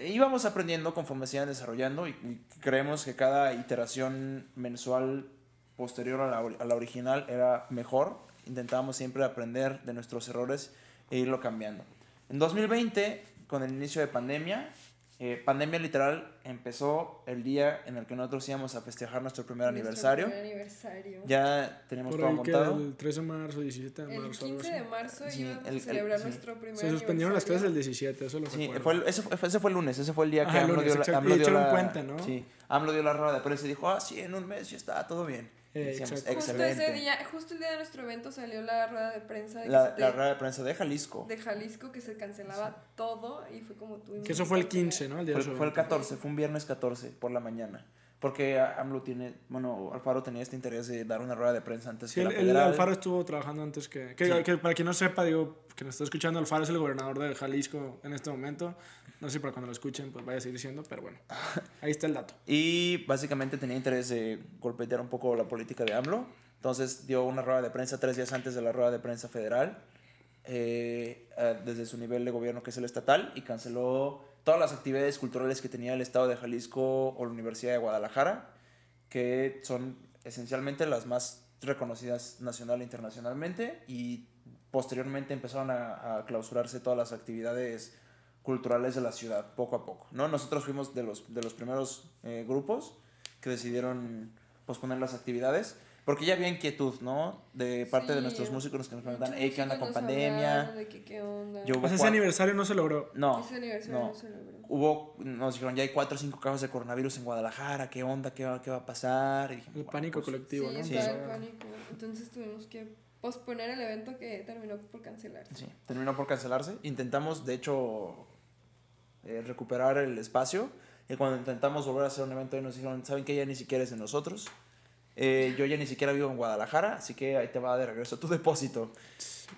íbamos aprendiendo conforme se iban desarrollando y, creemos que cada iteración mensual posterior a la, a la original era mejor. Intentábamos siempre aprender de nuestros errores e irlo cambiando. En 2020, con el inicio de pandemia, eh, pandemia literal empezó el día en el que nosotros íbamos a festejar nuestro primer
Nuestro
aniversario.
primer aniversario.
Ya tenemos
Por
todo
ahí que
montado.
el 13 de marzo, 17 de
El
marzo, algo
15 de marzo
Sí,
íbamos
el- el-
a celebrar
sí.
nuestro primer
Se suspendieron las clases
aniversario.
el 17, eso lo
Sí,
recuerdo.
fue el- ese, fue, ese fue el lunes, ese fue el día que
Ajá, el
AMLO
lunes,
dio, la. AMLO
Y
dio la-
puente, ¿no?
Sí, AMLO dio la rueda de prensa y dijo, ah, sí, en un mes ya está todo bien.
Eh,
Decíamos,
exacto.
Justo ese día, justo el día de nuestro evento salió la rueda de prensa de,
La, la rueda de prensa de Jalisco.
de Jalisco que se cancelaba todo y fue como tuvimos
Que eso fue el
cancelar.
15, ¿no? El día
Fue, fue el
evento.
14, fue un viernes 14 por la mañana. Porque AMLO tiene, bueno, Alfaro tenía este interés de dar una rueda de prensa antes
Sí,
que
el,
la
el
federal.
Alfaro estuvo trabajando antes que, que,
Sí.
que Para quien no sepa, digo, que nos está escuchando, Alfaro es el gobernador de Jalisco en este momento. No sé si para cuando lo escuchen, pues vaya a seguir siendo, pero bueno, ahí está el dato.
Y básicamente tenía interés de golpetear un poco la política de AMLO. Entonces dio una rueda de prensa tres días antes de la rueda de prensa federal, eh, desde su nivel de gobierno que es el estatal, y canceló todas las actividades culturales que tenía el estado de Jalisco o la Universidad de Guadalajara, que son esencialmente las más reconocidas nacional e internacionalmente, y posteriormente empezaron a, clausurarse todas las actividades culturales de la ciudad, poco a poco. ¿no? Nosotros fuimos de los, de los primeros eh, grupos que decidieron posponer las actividades, porque ya había inquietud, ¿no? De parte de nuestros músicos que nos preguntan, hey, ¿qué onda con pandemia?
hablaron de que qué onda.
Yo-
Pues ese
cuatro-
aniversario no se logró.
No,
Ese aniversario
no.
no se logró.
Hubo, nos dijeron, ya hay cuatro o cinco casos de coronavirus en Guadalajara, ¿qué onda? ¿Qué va, qué va a pasar? Y dijimos,
El
bueno,
pánico
pues,
colectivo,
sí,
¿no?
Sí.
el pánico. Entonces tuvimos que posponer el evento que terminó por cancelarse.
Sí, terminó por cancelarse. Intentamos, de hecho, eh, recuperar el espacio. Y cuando intentamos volver a hacer un evento, nos dijeron, ¿saben que Ya ni siquiera es de nosotros. Eh, yo ya ni siquiera vivo en Guadalajara, así que ahí te va de regreso tu depósito.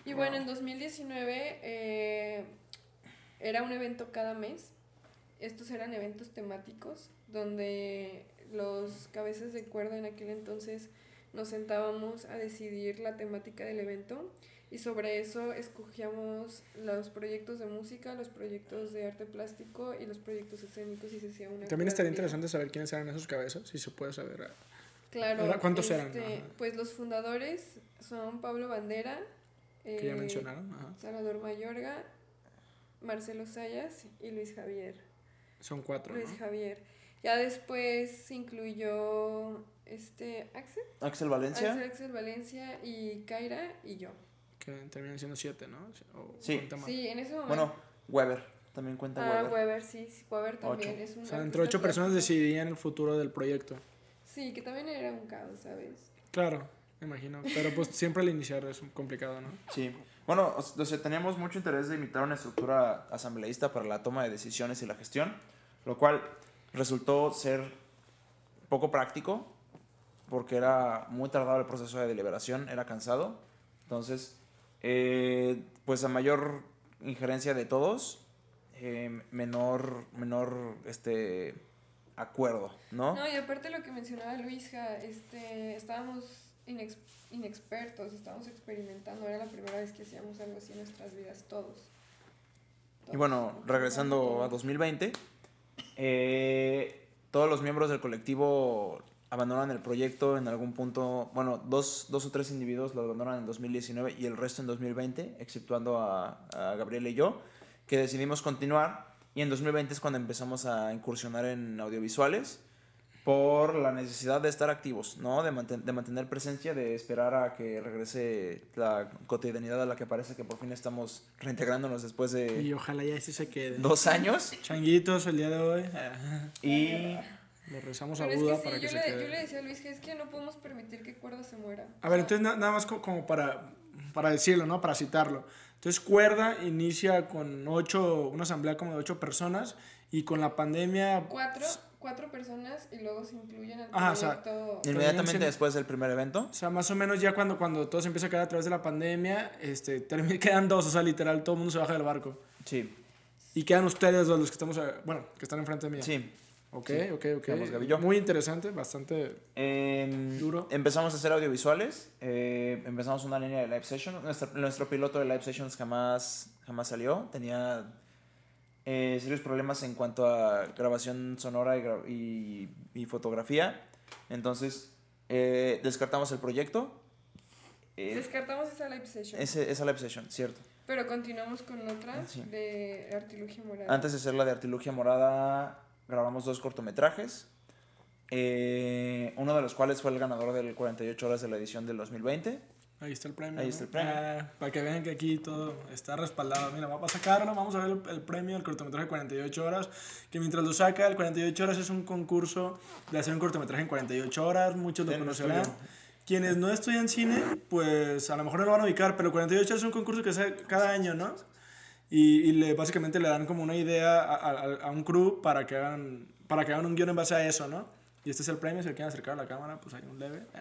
Y bueno, en 2019 eh, era un evento cada mes. Estos eran eventos temáticos donde los cabezas de cuerda en aquel entonces nos sentábamos a decidir la temática del evento y sobre eso escogíamos los proyectos de música, los proyectos de arte plástico y los proyectos escénicos y se hacía una
También estaría interesante saber quiénes eran esos cabezas, si se puede saber.
Claro.
¿cuántos eran?
este,
Ajá.
Pues los fundadores son Pablo Bandera,
Que ya
eh,
mencionaron. Ajá.
Salvador Mayorga, Marcelo Sayas y Luis Javier.
Son cuatro,
Luis
¿no?
Javier. Ya después se incluyó este Axel,
Axel Valencia.
Axel, Axel Valencia y Kaira y yo.
Que terminan siendo siete, ¿no? O
Sí.
Sí, en ese momento.
Bueno, Weber, también cuenta
ah,
Weber.
Weber, sí, sí, Weber también
Ocho.
es un
O sea, entre ocho personas decidían el futuro del proyecto.
Sí, que también era un caos, ¿sabes?
Claro, me imagino. Pero pues siempre al iniciar es complicado, ¿no?
Sí. Bueno, o sea, teníamos mucho interés de imitar una estructura asambleísta para la toma de decisiones y la gestión, lo cual resultó ser poco práctico porque era muy tardado el proceso de deliberación, era cansado. Entonces, eh, pues a mayor injerencia de todos, eh, menor, menor este, acuerdo, ¿no?
No, y aparte lo que mencionaba Luisja, este, estábamos inex- inexpertos, estábamos experimentando, era la primera vez que hacíamos algo así en nuestras vidas, todos.
Y bueno, regresando a 2020, eh, todos los miembros del colectivo abandonan el proyecto en algún punto, bueno, dos, dos o tres individuos lo abandonan en 2019 y el resto en 2020, exceptuando a, a Gabriela y yo, que decidimos continuar y en 2020 es cuando empezamos a incursionar en audiovisuales por la necesidad de estar activos, ¿no? De, manten- de mantener presencia, de esperar a que regrese la cotidianidad a la que parece que por fin estamos reintegrándonos después de
Y ojalá ya ese se quede.
dos años
Changuitos el día de hoy.
y
Le rezamos
Pero
a
es
Buda
que sí,
para que
yo
se
le,
quede.
yo le decía a Luis que es que no podemos permitir que Cuerda se muera.
A ver,
O sea,
entonces na- nada más co- como para, para decirlo, ¿no? Para citarlo. Entonces Cuerda inicia con ocho, una asamblea como de ocho personas y con la pandemia...
Cuatro, cuatro personas y luego se incluyen al
Ajá, o sea,
proyecto.
inmediatamente después del primer evento.
O sea, más o menos ya cuando, cuando todo se empieza a quedar a través de la pandemia, este, quedan dos, o sea, literal, todo el mundo se baja del barco.
Sí,
Y quedan ustedes dos los que estamos, eh, bueno, que están enfrente de mí.
sí.
Ok,
Sí.
ok, ok. Muy interesante, bastante... Duro.
Empezamos a hacer audiovisuales, eh, empezamos una línea de live session. Nuestro, nuestro piloto de live sessions jamás, jamás salió. Tenía eh, serios problemas en cuanto a grabación sonora y, gra- y- y fotografía. Entonces, eh, descartamos el proyecto. Eh,
Descartamos esa live session.
ese- esa live session, cierto.
Pero continuamos con otra
Sí.
de Artilugio Morada.
Antes de hacer la de Artilugia Morada, grabamos dos cortometrajes, eh, uno de los cuales fue el ganador del 48 horas de la edición del 2020.
Ahí está el premio.
Ahí
¿no?
está el premio.
Ah, para que vean que aquí todo está respaldado. Mira, vamos a sacarlo, vamos a ver el, el premio del cortometraje 48 horas. Que mientras lo saca, el 48 horas es un concurso de hacer un cortometraje en 48 horas. Muchos lo conocerán. Quienes no estudian cine, pues a lo mejor no lo van a ubicar, pero 48 horas es un concurso que se hace cada año, ¿no? Y, y le, básicamente le dan como una idea a, a- a un crew para que, hagan, para que hagan un guion en base a eso, ¿no? Y este es el premio, si le quieren acercar a la cámara, pues hay un leve. eh,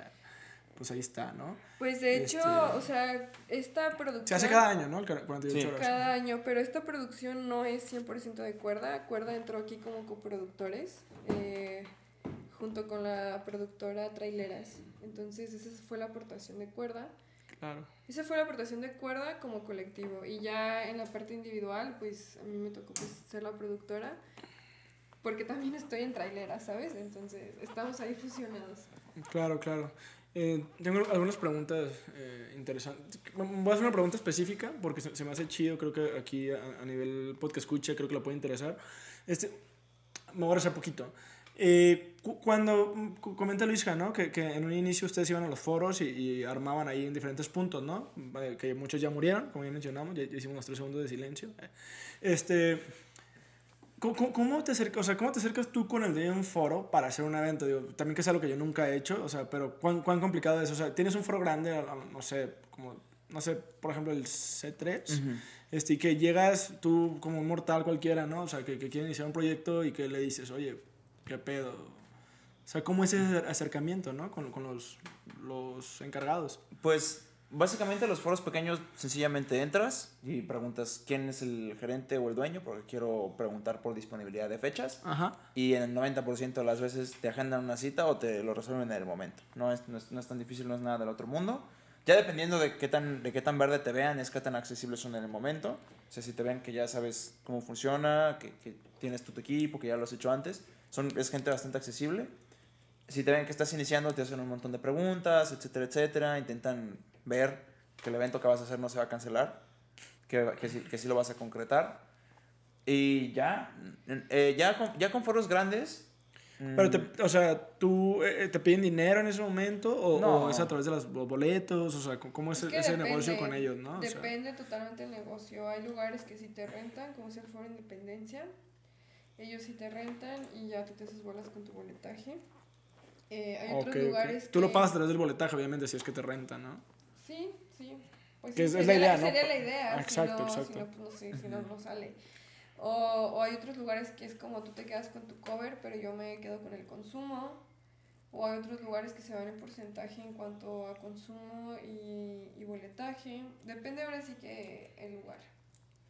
Pues ahí está, ¿no?
Pues de hecho,
Este-
o sea, esta producción...
Se hace cada año, ¿no? El 48
Sí.
horas.
Cada año, pero esta producción no es 100% de Cuerda. Cuerda entró aquí como coproductores, eh, junto con la productora Traileras. Entonces, esa fue la aportación de Cuerda.
Claro.
Esa fue la aportación de Cuerda como colectivo. Y ya en la parte individual, pues a mí me tocó pues, ser la productora. Porque también estoy en Traileras, ¿sabes? Entonces, estamos ahí fusionados.
Claro, claro. Eh, tengo algunas preguntas eh, interesantes. Voy a hacer una pregunta específica porque se, se me hace chido. Creo que aquí a, a nivel podcast escucha, creo que le puede interesar. Este, me voy a rezar poquito. Eh, cu- cuando mm, comenta Luisja, ¿no? Que, que en un inicio ustedes iban a los foros y, y armaban ahí en diferentes puntos, ¿no? Que muchos ya murieron, como ya mencionamos, ya, hicimos los tres segundos de silencio. Eh, Este, ¿Cómo, cómo- te acercas, o sea, ¿Cómo te acercas tú con el de un foro para hacer un evento? Digo, también que es algo que yo nunca he hecho, o sea, pero ¿cuán, cuán complicado es? O sea, tienes un foro grande, no sé, como, no sé, por ejemplo, el C3, este, y que llegas tú como un mortal cualquiera, ¿no? O sea, que, que quiere iniciar un proyecto y que le dices, oye, ¿qué pedo? O sea, ¿cómo es ese acercamiento, ¿no? Con, con los, los encargados.
Pues básicamente los foros pequeños sencillamente entras y preguntas quién es el gerente o el dueño, porque quiero preguntar por disponibilidad de fechas.
Ajá.
Y en el 90% de las veces te agendan una cita o te lo resuelven en el momento. No es, no es, no es tan difícil, no es nada del otro mundo. Ya dependiendo de qué, tan, de qué tan verde te vean, es qué tan accesibles son en el momento. O sea, si te ven que ya sabes cómo funciona, que, que tienes tu equipo, que ya lo has hecho antes, son, es gente bastante accesible. Si te ven que estás iniciando, te hacen un montón de preguntas, etcétera, etcétera. Intentan ver que el evento que vas a hacer no se va a cancelar, que, que, sí, que sí lo vas a concretar. Y ya, eh, ya, con, ya con foros grandes.
Pero,
mm,
te, o sea, ¿tú eh, te piden dinero en ese momento o,
No.
o es a través de los boletos? O sea, ¿cómo es,
Es que
ese
depende,
negocio con ellos, no? O sea,
Depende totalmente del negocio. Hay lugares que sí te rentan, como es el Foro Independencia. Ellos sí te rentan y ya tú te haces bolas con tu boletaje. Eh, hay otros
ok, ok.
lugares
Tú lo pagas a través del boletaje, obviamente, si es que te rentan, ¿no?
Sí, sí. Pues
Que
sí,
es- es la
sería
idea, ¿no?
Sería la idea.
Exacto,
si no,
exacto.
Si no, pues no sé, si no, no sale. O, o hay otros lugares que es como tú te quedas con tu cover, pero yo me quedo con el consumo. O hay otros lugares que se van en porcentaje en cuanto a consumo y, y boletaje. Depende ahora sí que el lugar.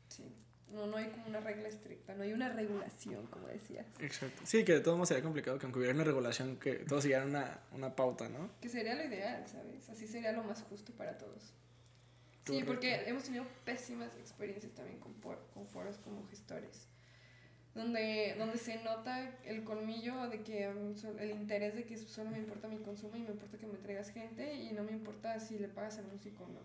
Sí. No, no hay como una regla estricta, no hay una regulación, como decías.
Exacto. Sí, que de todos modos sería complicado que aunque hubiera una regulación, que todos siguieran una, una pauta, ¿no?
Que sería lo ideal, ¿sabes? Así sería lo más justo para todos. Sí, porque hemos tenido pésimas experiencias también con, por- con foros como gestores. Donde, donde se nota el colmillo de que um, el interés de que solo me importa mi consumo y me importa que me traigas gente y no me importa si le pagas al músico o no.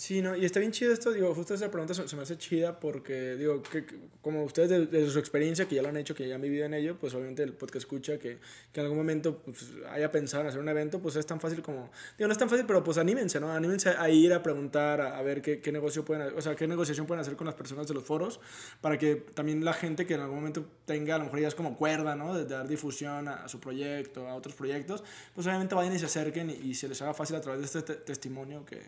Sí, no, y está bien chido esto, digo, justo esa pregunta se, se me hace chida porque, digo, que, que como ustedes de, de su experiencia, que ya lo han hecho, que ya han vivido en ello, pues obviamente el podcast escucha, que, que en algún momento pues, haya pensado en hacer un evento, pues es tan fácil como, digo, no es tan fácil, pero pues anímense, ¿no? Anímense a ir a preguntar, a, a ver qué, qué negocio pueden, o sea, qué negociación pueden hacer con las personas de los foros, para que también la gente que en algún momento tenga, a lo mejor ideas como cuerda, ¿no? De, dar difusión a, a su proyecto, a otros proyectos, pues obviamente vayan y se acerquen y, y se les haga fácil a través de este te- testimonio que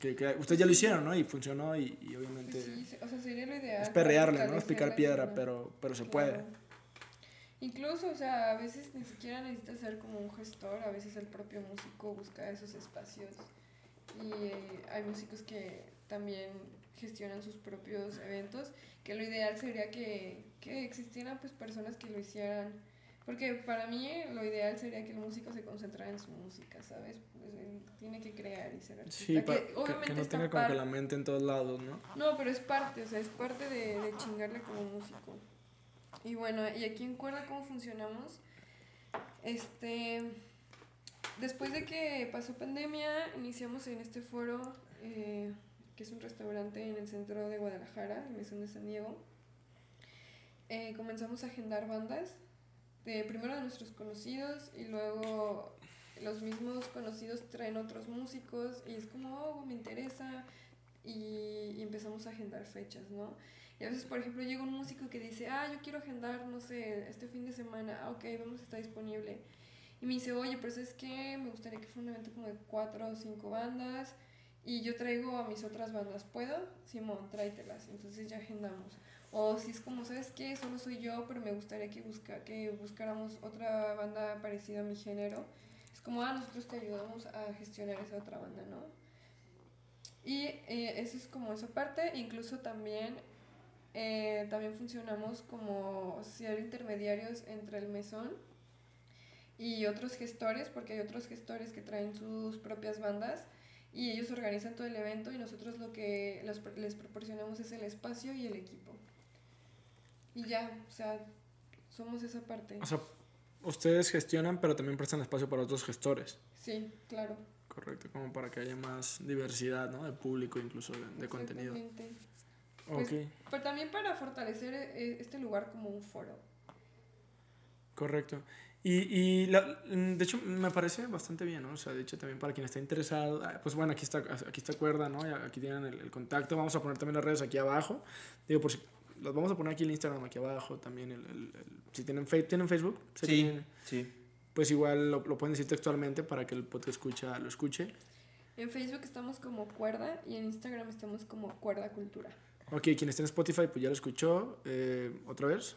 que, que ustedes ya lo hicieron, ¿no? Y funcionó y, y obviamente
Pues sí, o sea, sería lo ideal.
es perrearle, ¿no? Es picar piedra, pero, pero se
Claro.
puede.
Incluso, o sea, a veces ni siquiera necesitas ser como un gestor, a veces el propio músico busca esos espacios y eh, hay músicos que también gestionan sus propios eventos, que lo ideal sería que, que existieran pues personas que lo hicieran, porque para mí eh, lo ideal sería que el músico se concentrara en su música, ¿sabes? Pues, él tiene que crear y ser artista,
Sí,
que, obviamente
que no
está
tenga como que la mente en todos lados, ¿no?
no, pero es parte, o sea, es parte de, de chingarle como músico. Y bueno, y aquí en Cuerda, ¿cómo funcionamos? Este. Después de que pasó pandemia, iniciamos en este foro, eh, que es un restaurante en el centro de Guadalajara, en Mesón de San Diego. eh, comenzamos a agendar bandas, de, primero de nuestros conocidos y luego los mismos conocidos traen otros músicos y es como, oh, me interesa y, y empezamos a agendar fechas, ¿no? Y a veces, por ejemplo, llega un músico que dice, ah, yo quiero agendar, no sé, este fin de semana, ah, ok, vamos a estar disponible. Y me dice, oye, pero ¿sabes qué? Me gustaría que fuera un evento como de cuatro o cinco bandas y yo traigo a mis otras bandas, ¿puedo? Simón, tráetelas. Entonces ya agendamos. O si es como, ¿sabes qué? Solo soy yo, pero me gustaría que, busca, que buscáramos otra banda parecida a mi género. Es como, ah, nosotros te ayudamos a gestionar esa otra banda, ¿no? Y eh, eso es como esa parte. Incluso también eh, también funcionamos como ser intermediarios entre el mesón y otros gestores, porque hay otros gestores que traen sus propias bandas y ellos organizan todo el evento y nosotros lo que les proporcionamos es el espacio y el equipo. Y ya, o sea, somos esa parte.
O sea, ustedes gestionan, pero también prestan espacio para otros gestores.
Sí, claro.
Correcto, como para que haya más diversidad, ¿no? De público, incluso de, de contenido.
Pues, Pero también para fortalecer eh, este lugar como un foro.
Correcto. Y, y la, de hecho me parece bastante bien, ¿no? O sea, de hecho también para quien está interesado, ah, pues bueno, aquí está, aquí está cuerda, ¿no? Aquí tienen el, contacto. Vamos a poner también las redes aquí abajo. Digo, por si los vamos a poner aquí el Instagram aquí abajo también. El, el, si tienen, ¿tienen Facebook.
Sí, sí.
Pues igual lo, lo, pueden decir textualmente para que el podcast escucha, lo escuche.
En Facebook estamos como Cuerda y en Instagram estamos como Cuerda Cultura.
Ok, quien esté en Spotify, pues ya lo escuchó. Eh, ¿Otra vez?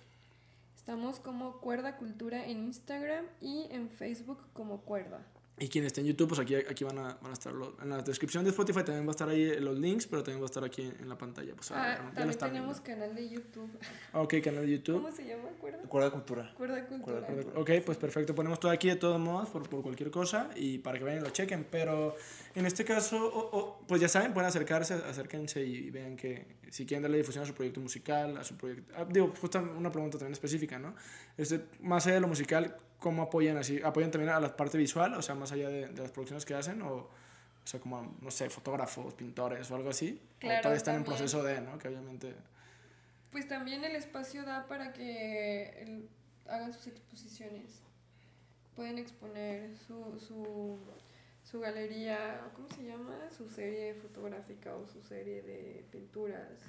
Estamos como Cuerda Cultura en Instagram y en Facebook como Cuerda.
Y quien esté en YouTube, pues aquí, aquí van, a, van a estar los, en la descripción de Spotify también va a estar ahí los links, pero también va a estar aquí en, la pantalla. Pues,
ah, también tenemos canal de YouTube.
Ok, canal de YouTube.
¿Cómo se llama? ¿Cuerda?
Cuerda Cultura.
Cuerda Cultura.
Ok, pues perfecto. Ponemos todo aquí de todos modos por, por cualquier cosa y para que vayan y lo chequen. Pero en este caso, pues ya saben, pueden acercarse, acérquense y vean que si quieren darle difusión a su proyecto musical, a su proyecto... Ah, digo, justo una pregunta también específica, ¿no? Este, más allá de lo musical, ¿cómo apoyan así? ¿Apoyan también a la parte visual? O sea, más allá de, de las producciones que hacen o... O sea, como, no sé, fotógrafos, pintores o algo así. Claro, o todavía están en proceso de, ¿no? Que obviamente...
Pues también el espacio da para que hagan sus exposiciones. Pueden exponer su, su, su galería, ¿cómo se llama? Su serie fotográfica o su serie de pinturas.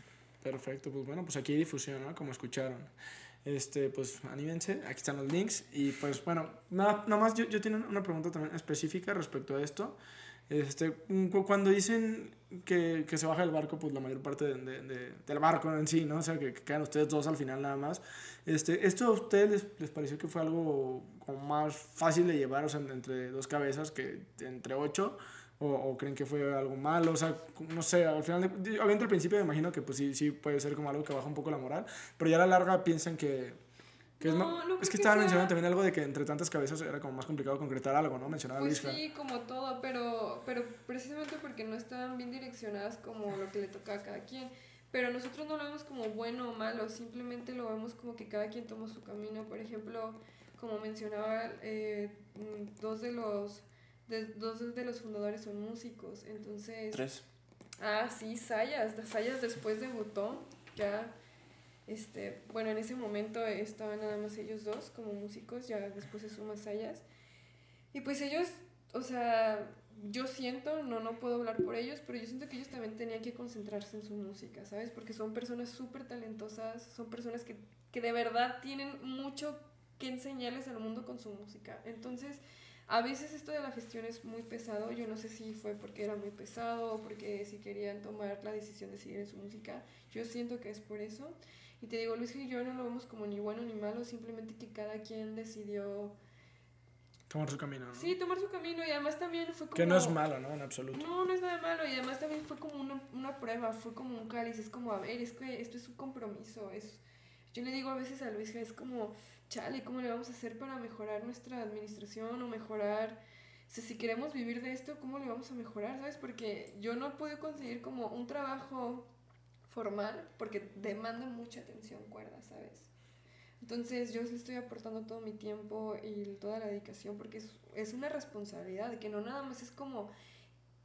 Perfecto, pues bueno, pues aquí hay difusión, ¿no? Como escucharon. Este, pues anímense, aquí están los links. Y pues bueno, nada, nada más yo, yo tengo una pregunta también específica respecto a esto. Este, cuando dicen que, que, se baja el barco, pues la mayor parte de, de, del barco en sí, ¿no? O sea, que, quedan ustedes dos al final nada más. Este, ¿Esto a ustedes les, les, pareció que fue algo como más fácil de llevar, o sea, entre dos cabezas que entre ocho? O, ¿O, creen que fue algo malo? O sea, no sé, al final, obviamente al principio me imagino que pues sí, sí puede ser como algo que baja un poco la moral, pero ya a la larga piensan que que no, es, no es que, estaban mencionando también algo de que entre tantas cabezas era como más complicado concretar algo, ¿no? Mencionaba
pues sí, como todo, pero, pero precisamente porque no estaban bien direccionadas como lo que le toca a cada quien. Pero nosotros no lo vemos como bueno o malo, simplemente lo vemos como que cada quien toma su camino. Por ejemplo, como mencionaba, eh, dos, de los, de, dos de los fundadores son músicos, entonces...
Tres.
Ah, sí, Sayas. Sayas después debutó, ya este, bueno, en ese momento estaban nada más ellos dos como músicos, ya después se suma Sayas. Y pues ellos, o sea, yo siento, no, no puedo hablar por ellos, pero yo siento que ellos también tenían que concentrarse en su música, ¿sabes? Porque son personas súper talentosas, son personas que, que de verdad tienen mucho que enseñarles al mundo con su música. Entonces, a veces esto de la gestión es muy pesado, yo no sé si fue porque era muy pesado o porque si querían tomar la decisión de seguir en su música, yo siento que es por eso. Y te digo, Luis y yo no lo vemos como ni bueno ni malo, simplemente que cada quien decidió...
Tomar su camino, ¿no?
Sí, tomar su camino y además también fue como...
Que no es malo, ¿no? En absoluto.
No, no es nada malo y además también fue como una, una prueba, fue como un cáliz, es como, a ver, es que esto es un compromiso, es... Yo le digo a veces a Luis que es como, chale, ¿cómo le vamos a hacer para mejorar nuestra administración o mejorar... O sea, si queremos vivir de esto, ¿cómo le vamos a mejorar? ¿Sabes? Porque yo no podido conseguir como un trabajo formal porque demanda mucha atención cuerda, ¿sabes? Entonces yo le estoy aportando todo mi tiempo y toda la dedicación porque es, es una responsabilidad, que no nada más es como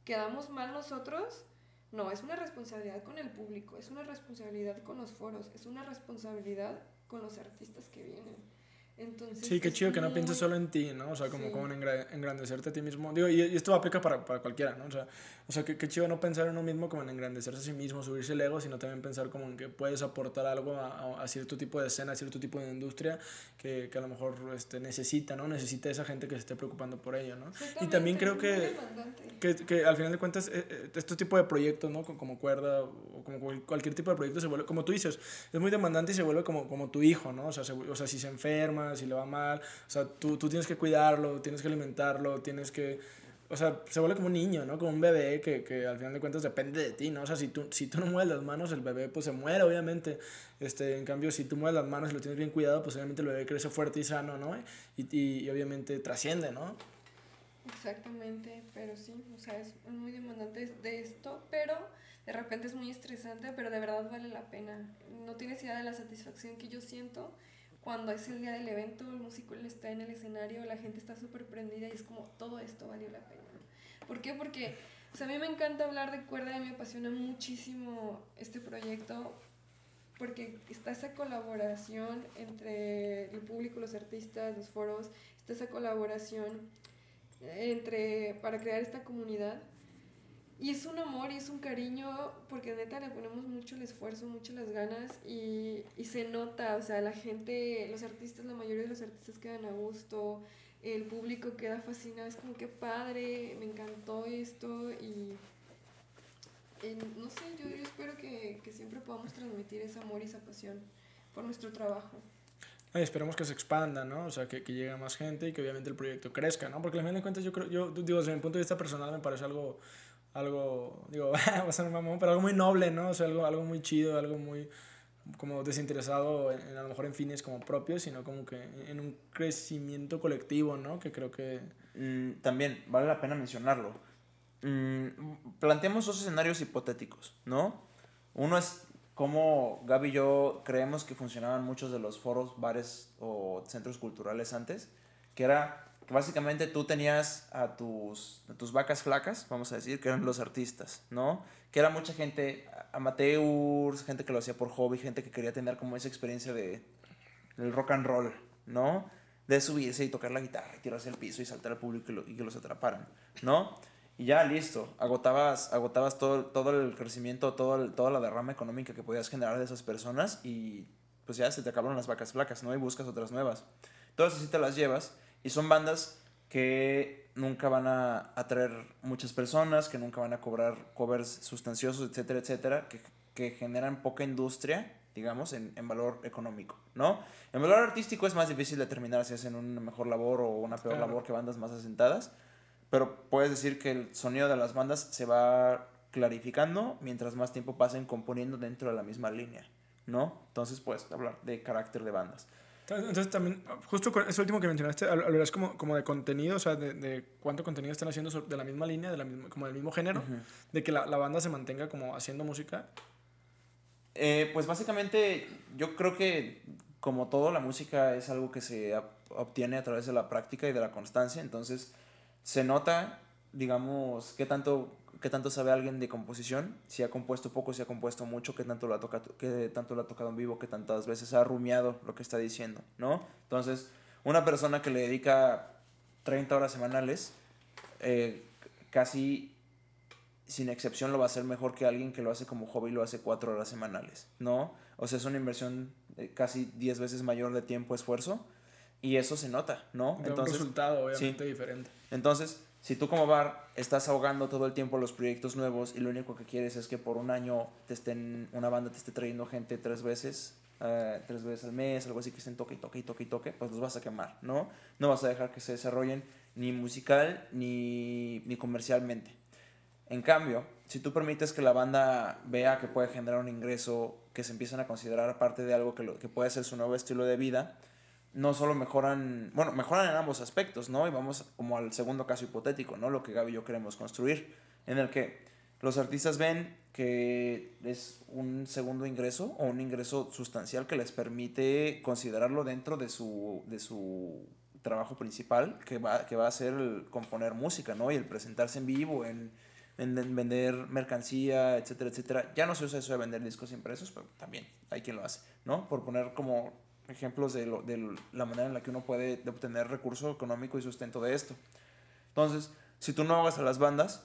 quedamos mal nosotros, no, es una responsabilidad con el público, es una responsabilidad con los foros, es una responsabilidad con los artistas que vienen. Entonces,
sí, qué chido que no pienses solo en ti, ¿no? O sea, como, como en engrandecerte a ti mismo. Digo, y, esto aplica para, para, cualquiera, ¿no? O sea, o sea qué, qué, chido no pensar en uno mismo como en engrandecerse a sí mismo, subirse el ego, sino también pensar como en que puedes aportar algo a, a, cierto tipo de escena, a cierto tipo de industria que, que, a lo mejor este, necesita, ¿no? Necesita esa gente que se esté preocupando por ello, ¿no? Y también creo que, que, que, al final de cuentas eh, eh, este tipo de proyectos, ¿no? Como cuerda o como cualquier tipo de proyecto se vuelve, como tú dices, es muy demandante y se vuelve como, como tu hijo, ¿no? O sea, o sea si se enferma, si le va mal, o sea, tú, tú tienes que cuidarlo, tienes que alimentarlo, tienes que... O sea, se vuelve como un niño, ¿no? Como un bebé que, que al final de cuentas depende de ti, ¿no? O sea, si tú, si tú no mueves las manos, el bebé pues se muere, obviamente. Este, en cambio, si tú mueves las manos y lo tienes bien cuidado, pues obviamente el bebé crece fuerte y sano, ¿no? Y, y, y obviamente trasciende, ¿no?
Exactamente, pero sí, o sea, es muy demandante de esto, pero de repente es muy estresante, pero de verdad vale la pena. No tienes idea de la satisfacción que yo siento cuando es el día del evento, el músico está en el escenario, la gente está súper prendida y es como todo esto valió la pena. ¿Por qué? Porque o sea, a mí me encanta hablar de cuerda y me apasiona muchísimo este proyecto porque está esa colaboración entre el público, los artistas, los foros, está esa colaboración entre para crear esta comunidad y es un amor y es un cariño porque neta le ponemos mucho el esfuerzo, mucho las ganas y, y, se nota, o sea, la gente, los artistas, la mayoría de los artistas quedan a gusto, el público queda fascinado, es como que padre, me encantó esto y, no sé, yo, yo espero que, que, siempre podamos transmitir ese amor y esa pasión por nuestro trabajo.
Ay, esperemos que se expanda, ¿no? O sea, que, que llegue más gente y que obviamente el proyecto crezca, ¿no? Porque al final de cuentas yo creo, yo digo, desde mi punto de vista personal me parece algo algo, digo, va a ser un mamón, pero algo muy noble, ¿no? O sea, algo, algo muy chido, algo muy como desinteresado, en, a lo mejor en fines como propios, sino como que en un crecimiento colectivo, ¿no? Que creo que...
Mm, también vale la pena mencionarlo. Mm, planteamos dos escenarios hipotéticos, ¿no? Uno es cómo Gaby y yo creemos que funcionaban muchos de los foros, bares o centros culturales antes, que era básicamente tú tenías a tus, tus vacas flacas, vamos a decir, que eran los artistas, ¿no? Que era mucha gente, amateurs, gente que lo hacía por hobby, gente que quería tener como esa experiencia de del rock and roll, ¿no? De subirse y tocar la guitarra y tirarse al piso y saltar al público y, que los atraparan, ¿no? Y ya listo, agotabas, agotabas todo, todo el crecimiento, todo toda la derrama económica que podías generar de esas personas y pues ya se te acabaron las vacas flacas, ¿no? Y buscas otras nuevas. Todas así te las llevas y son bandas que nunca van a atraer muchas personas, que nunca van a cobrar covers sustanciosos, etcétera, etcétera, que, que generan poca industria, digamos, en, en, valor económico, ¿no? En valor artístico es más difícil determinar si hacen una mejor labor o una peor labor que bandas más asentadas, pero puedes decir que el sonido de las bandas se va clarificando mientras más tiempo pasen componiendo dentro de la misma línea, ¿no? Entonces puedes hablar de carácter de bandas.
Entonces también, justo con eso último que mencionaste, hablarás como, como de contenido, o sea, de, de, cuánto contenido están haciendo de la misma línea, de la misma, como del mismo género, de que la, la, banda se mantenga como haciendo música.
Eh, pues básicamente yo creo que como todo la música es algo que se obtiene a través de la práctica y de la constancia, entonces se nota, digamos, qué tanto qué tanto sabe alguien de composición, si ha compuesto poco, si ha compuesto mucho, qué tanto lo ha tocado, qué tanto lo ha tocado en vivo, qué tantas veces ha rumiado lo que está diciendo, ¿no? Entonces, una persona que le dedica 30 horas semanales, eh, casi sin excepción lo va a hacer mejor que alguien que lo hace como hobby y lo hace 4 horas semanales, ¿no? O sea, es una inversión casi 10 veces mayor de tiempo, esfuerzo, y eso se nota, ¿no?
Entonces, un resultado obviamente diferente.
Entonces, si tú como bar estás ahogando todo el tiempo los proyectos nuevos y lo único que quieres es que por un año te estén, una banda te esté trayendo gente tres veces, uh, tres veces al mes, algo así que estén toque y toque y toque y toque, pues los vas a quemar, ¿no? No vas a dejar que se desarrollen ni musical ni, ni comercialmente. En cambio, si tú permites que la banda vea que puede generar un ingreso, que se empiezan a considerar parte de algo que, lo, que puede ser su nuevo estilo de vida, no solo mejoran, bueno, mejoran en ambos aspectos, ¿no? Y vamos como al segundo caso hipotético, ¿no? Lo que Gaby y yo queremos construir, en el que los artistas ven que es un segundo ingreso o un ingreso sustancial que les permite considerarlo dentro de su, de su trabajo principal, que va, que va a ser el componer música, ¿no? Y el presentarse en vivo, en, en, vender mercancía, etcétera, etcétera. Ya no se usa eso de vender discos impresos, pero también hay quien lo hace, ¿no? Por poner como ejemplos de, la manera en la que uno puede obtener recurso económico y sustento de esto. Entonces, si tú no hagas a las bandas,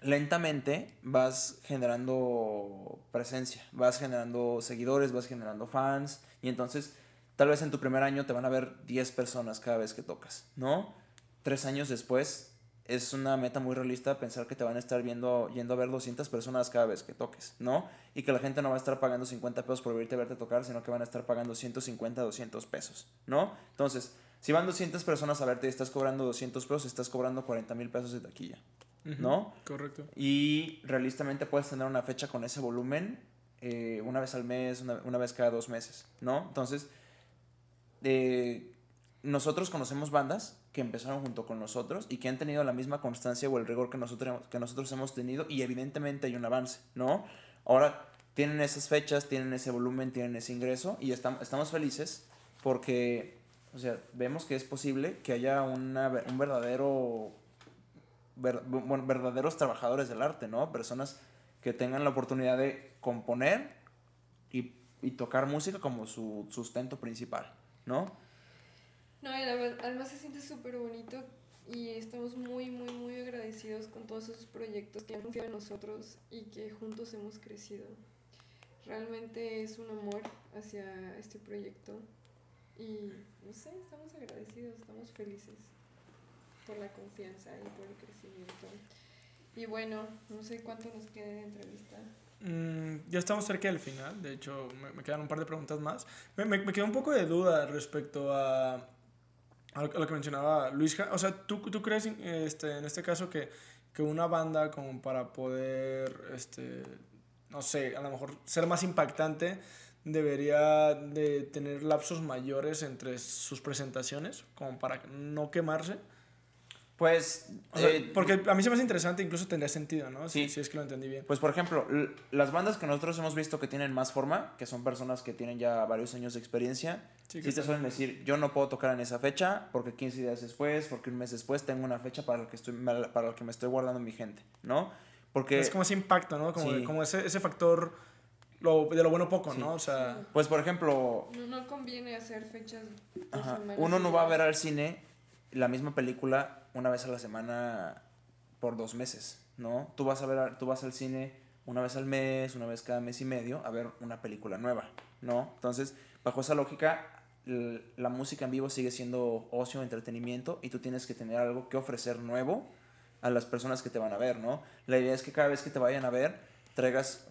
lentamente vas generando presencia, vas generando seguidores, vas generando fans y entonces tal vez en tu primer año te van a ver 10 personas cada vez que tocas, ¿no? Tres años después es una meta muy realista pensar que te van a estar viendo, yendo a ver 200 personas cada vez que toques, ¿no? Y que la gente no va a estar pagando 50 pesos por irte a verte tocar, sino que van a estar pagando 150, 200 pesos, ¿no? Entonces, si van 200 personas a verte y estás cobrando 200 pesos, estás cobrando 40 mil pesos de taquilla. ¿no?
Correcto.
Y realistamente puedes tener una fecha con ese volumen eh, una vez al mes, una, vez cada dos meses, ¿no? Entonces, eh, nosotros conocemos bandas que empezaron junto con nosotros y que han tenido la misma constancia o el rigor que nosotros, que nosotros hemos tenido y evidentemente hay un avance, ¿no? Ahora tienen esas fechas, tienen ese volumen, tienen ese ingreso y estamos, estamos felices porque, o sea, vemos que es posible que haya una, un verdadero bueno, verdaderos trabajadores del arte, ¿no? Personas que tengan la oportunidad de componer y, y tocar música como su sustento principal, ¿no?
No, y además se siente súper bonito y estamos muy, muy, muy agradecidos con todos esos proyectos que han confiado en nosotros y que juntos hemos crecido. Realmente es un amor hacia este proyecto y no sé, estamos agradecidos, estamos felices por la confianza y por el crecimiento. Y bueno, no sé cuánto nos queda de entrevista.
Mm, ya estamos cerca del final, de hecho me, quedan un par de preguntas más. Me, me, me queda un poco de duda respecto a, a, lo, que mencionaba Luis. O sea, ¿tú, tú crees este, en este caso que, que una banda como para poder, este, no sé, a lo mejor ser más impactante, debería de tener lapsos mayores entre sus presentaciones, como para no quemarse?
Pues.
Eh, porque a mí se me hace interesante, incluso tendría sentido, ¿no? Sí. Si, es que lo entendí bien.
Pues, por ejemplo, las bandas que nosotros hemos visto que tienen más forma, que son personas que tienen ya varios años de experiencia, sí, te suelen decir: Yo no puedo tocar en esa fecha, porque 15 días después, porque un mes después tengo una fecha para la que, estoy, para la que me estoy guardando mi gente, ¿no? Porque.
Es como ese impacto, ¿no? Como, como ese, ese factor. Lo, de lo bueno poco, ¿no? O sea...
Pues, por ejemplo...
No, no conviene hacer fechas...
Uno no va a ver al cine la misma película una vez a la semana por dos meses, ¿no? Tú vas a ver, tú vas al cine una vez al mes, una vez cada mes y medio a ver una película nueva, ¿no? Entonces, bajo esa lógica, la música en vivo sigue siendo ocio, entretenimiento y tú tienes que tener algo que ofrecer nuevo a las personas que te van a ver, ¿no? La idea es que cada vez que te vayan a ver, traigas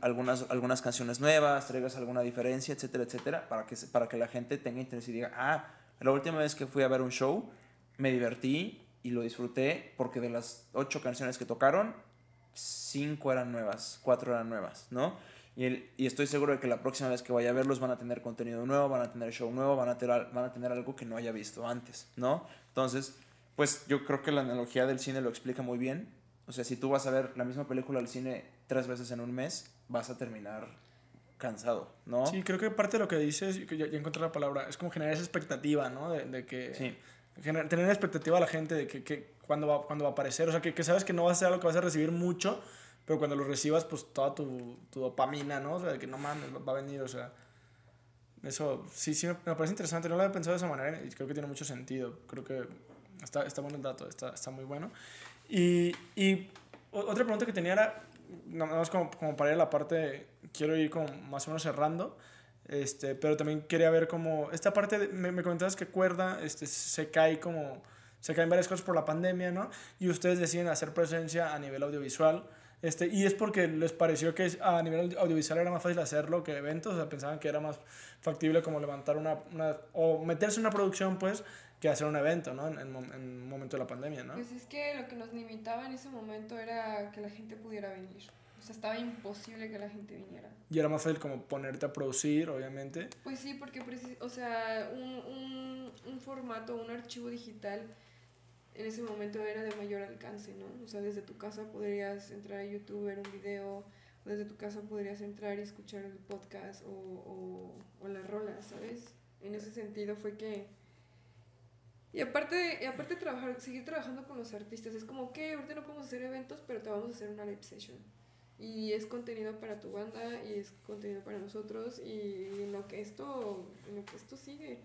algunas, algunas canciones nuevas, traigas alguna diferencia, etcétera, etcétera, para que, para que la gente tenga interés y diga, ah, la última vez que fui a ver un show, me divertí y lo disfruté porque de las ocho canciones que tocaron, cinco eran nuevas, cuatro eran nuevas, ¿no? Y, el, y estoy seguro de que la próxima vez que vaya a verlos van a tener contenido nuevo, van a tener show nuevo, van a tener, van a tener algo que no haya visto antes, ¿no? Entonces, pues yo creo que la analogía del cine lo explica muy bien. O sea, si tú vas a ver la misma película al cine tres veces en un mes, vas a terminar cansado, ¿no?
Sí, creo que parte de lo que dices, ya, ya encontré la palabra, es como generar esa expectativa, ¿no? De, de que... Sí tener expectativa a la gente de que, que cuándo, va, cuando va a aparecer. O sea, que, que, sabes que no va a ser algo que vas a recibir mucho, pero cuando lo recibas, pues toda tu, tu dopamina, ¿no? O sea, de que no mames, va a venir, o sea. Eso sí, sí me, parece interesante. No lo había pensado de esa manera y creo que tiene mucho sentido. Creo que está, está bueno el dato, está, está muy bueno. Y, y otra pregunta que tenía era, nada más como, como para ir a la parte, quiero ir como más o menos cerrando. Este, pero también quería ver como esta parte, me, me, comentabas que cuerda este, se cae como, se caen varias cosas por la pandemia, ¿no? Y ustedes deciden hacer presencia a nivel audiovisual. Este, y es porque les pareció que a nivel audiovisual era más fácil hacerlo que eventos, o sea, pensaban que era más factible como levantar una, una o meterse en una producción, pues, que hacer un evento, ¿no? En, un momento de la pandemia, ¿no?
Pues es que lo que nos limitaba en ese momento era que la gente pudiera venir estaba imposible que la gente viniera.
Y era más fácil como ponerte a producir, obviamente.
Pues sí, porque, o sea, un, un, un formato, un archivo digital en ese momento era de mayor alcance, ¿no? O sea, desde tu casa podrías entrar a YouTube, ver un video, o desde tu casa podrías entrar y escuchar el podcast o, o, o las rolas, ¿sabes? En ese sentido fue que... Y aparte, y aparte trabajar, seguir trabajando con los artistas, es como que ahorita no podemos hacer eventos, pero te vamos a hacer una live session y es contenido para tu banda y es contenido para nosotros y en lo que esto, en lo que esto sigue.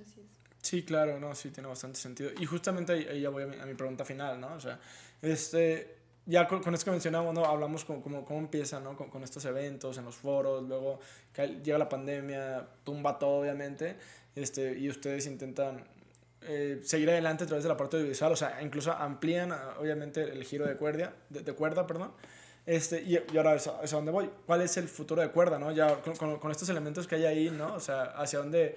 Así es.
Sí, claro, no, sí, tiene bastante sentido. Y justamente ahí, ya voy a mi, pregunta final, ¿no? O sea, este, ya con, esto que mencionamos, ¿no? Hablamos con, cómo, cómo empieza, ¿no? Con, con, estos eventos, en los foros, luego llega la pandemia, tumba todo, obviamente, este, y ustedes intentan eh, seguir adelante a través de la parte audiovisual, o sea, incluso amplían, obviamente, el giro de cuerda, de, de cuerda, perdón. Este, y, y ahora, ¿es a, ¿es a dónde voy? ¿Cuál es el futuro de cuerda, no? Ya con, con, con estos elementos que hay ahí, ¿no? O sea, hacia dónde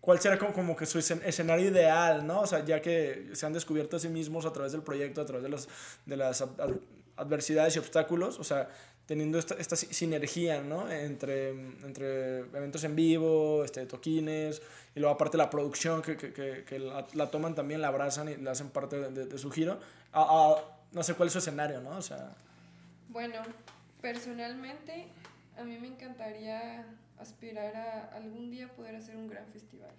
cuál será como, como, que su escenario ideal, ¿no? O sea, ya que se han descubierto a sí mismos a través del proyecto, a través de, los, de las adversidades y obstáculos, o sea, teniendo esta, esta sinergia, ¿no? Entre, entre eventos en vivo, este, toquines, y luego aparte la producción que, que, que, que la, la, toman también, la abrazan y la hacen parte de, de, de su giro. A, a, no sé cuál es su escenario, ¿no? O sea...
Bueno, personalmente, a mí me encantaría aspirar a algún día poder hacer un gran festival.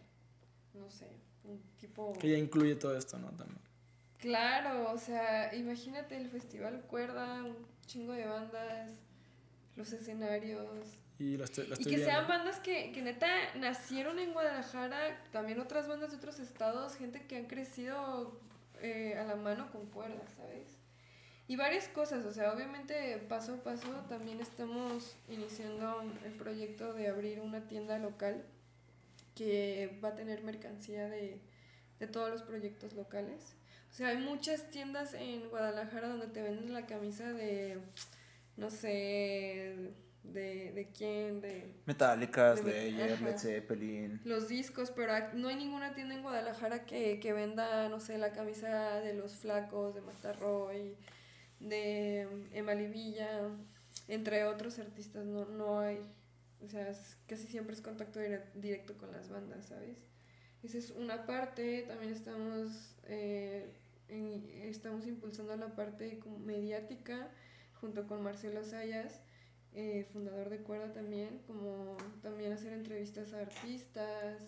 No sé, un tipo...
Que ya incluye todo esto, ¿no? También.
Claro, o sea, imagínate el festival Cuerda, un chingo de bandas, los escenarios.
Y,
que
viendo.
sean bandas que, que neta nacieron en Guadalajara, también otras bandas de otros estados, gente que han crecido eh, a la mano con cuerdas, ¿sabes? Y varias cosas, o sea, obviamente paso a paso también estamos iniciando el proyecto de abrir una tienda local que va a tener mercancía de, de todos los proyectos locales. O sea, hay muchas tiendas en Guadalajara donde te venden la camisa de, no sé, de, de quién, de...
Metallica, Slayer, Led Zeppelin.
Los discos, pero no hay ninguna tienda en Guadalajara que, que venda, no sé, la camisa de Los Flacos, de Matarroy de Emma Livilla, entre otros artistas, no, no hay, o sea, es, casi siempre es contacto directo con las bandas, ¿sabes? Esa es una parte, también estamos, eh, en, estamos impulsando la parte mediática junto con Marcelo Sayas, eh, fundador de Cuerda también, como también hacer entrevistas a artistas,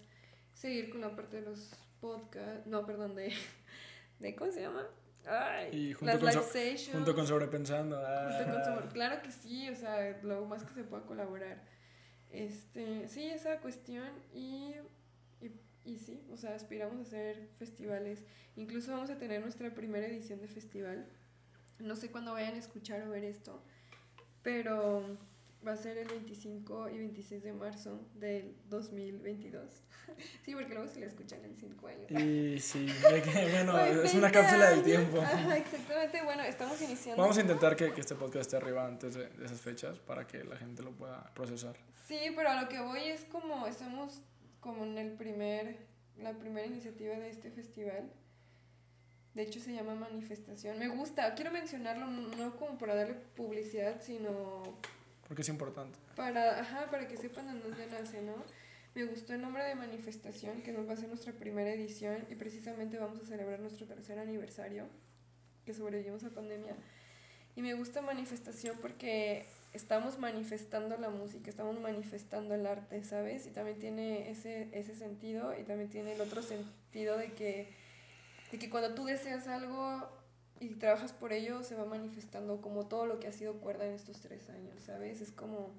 seguir con la parte de los podcasts, no, perdón, de, de ¿cómo se llama? Ay,
y junto,
las
con
live
so,
sessions.
junto con sobrepensando. Ah.
Junto con sobre, claro que sí, o sea, lo más que se pueda colaborar. Este, sí, esa cuestión y, y, sí, o sea, aspiramos a hacer festivales. Incluso vamos a tener nuestra primera edición de festival. No sé cuándo vayan a escuchar o ver esto, pero va a ser el 25 y 26 de marzo del 2022. Sí, porque luego se la escuchan en 5 años.
Y sí, bueno, es una cápsula del tiempo.
Ajá, exactamente, bueno, estamos iniciando.
Vamos a intentar que, que este podcast esté arriba antes de, de, esas fechas para que la gente lo pueda procesar.
Sí, pero a lo que voy es como estamos como en el primer, la primera iniciativa de este festival. De hecho se llama manifestación. Me gusta, quiero mencionarlo no como para darle publicidad, sino
porque es importante.
Para, ajá, para que sepan en dónde nace, ¿no? Me gustó el nombre de manifestación, que nos va a ser nuestra primera edición y precisamente vamos a celebrar nuestro tercer aniversario, que sobrevivimos a pandemia. Y me gusta manifestación porque estamos manifestando la música, estamos manifestando el arte, ¿sabes? Y también tiene ese, ese sentido y también tiene el otro sentido de que, de que cuando tú deseas algo, y trabajas por ello, se va manifestando como todo lo que ha sido cuerda en estos tres años, ¿sabes? Es como...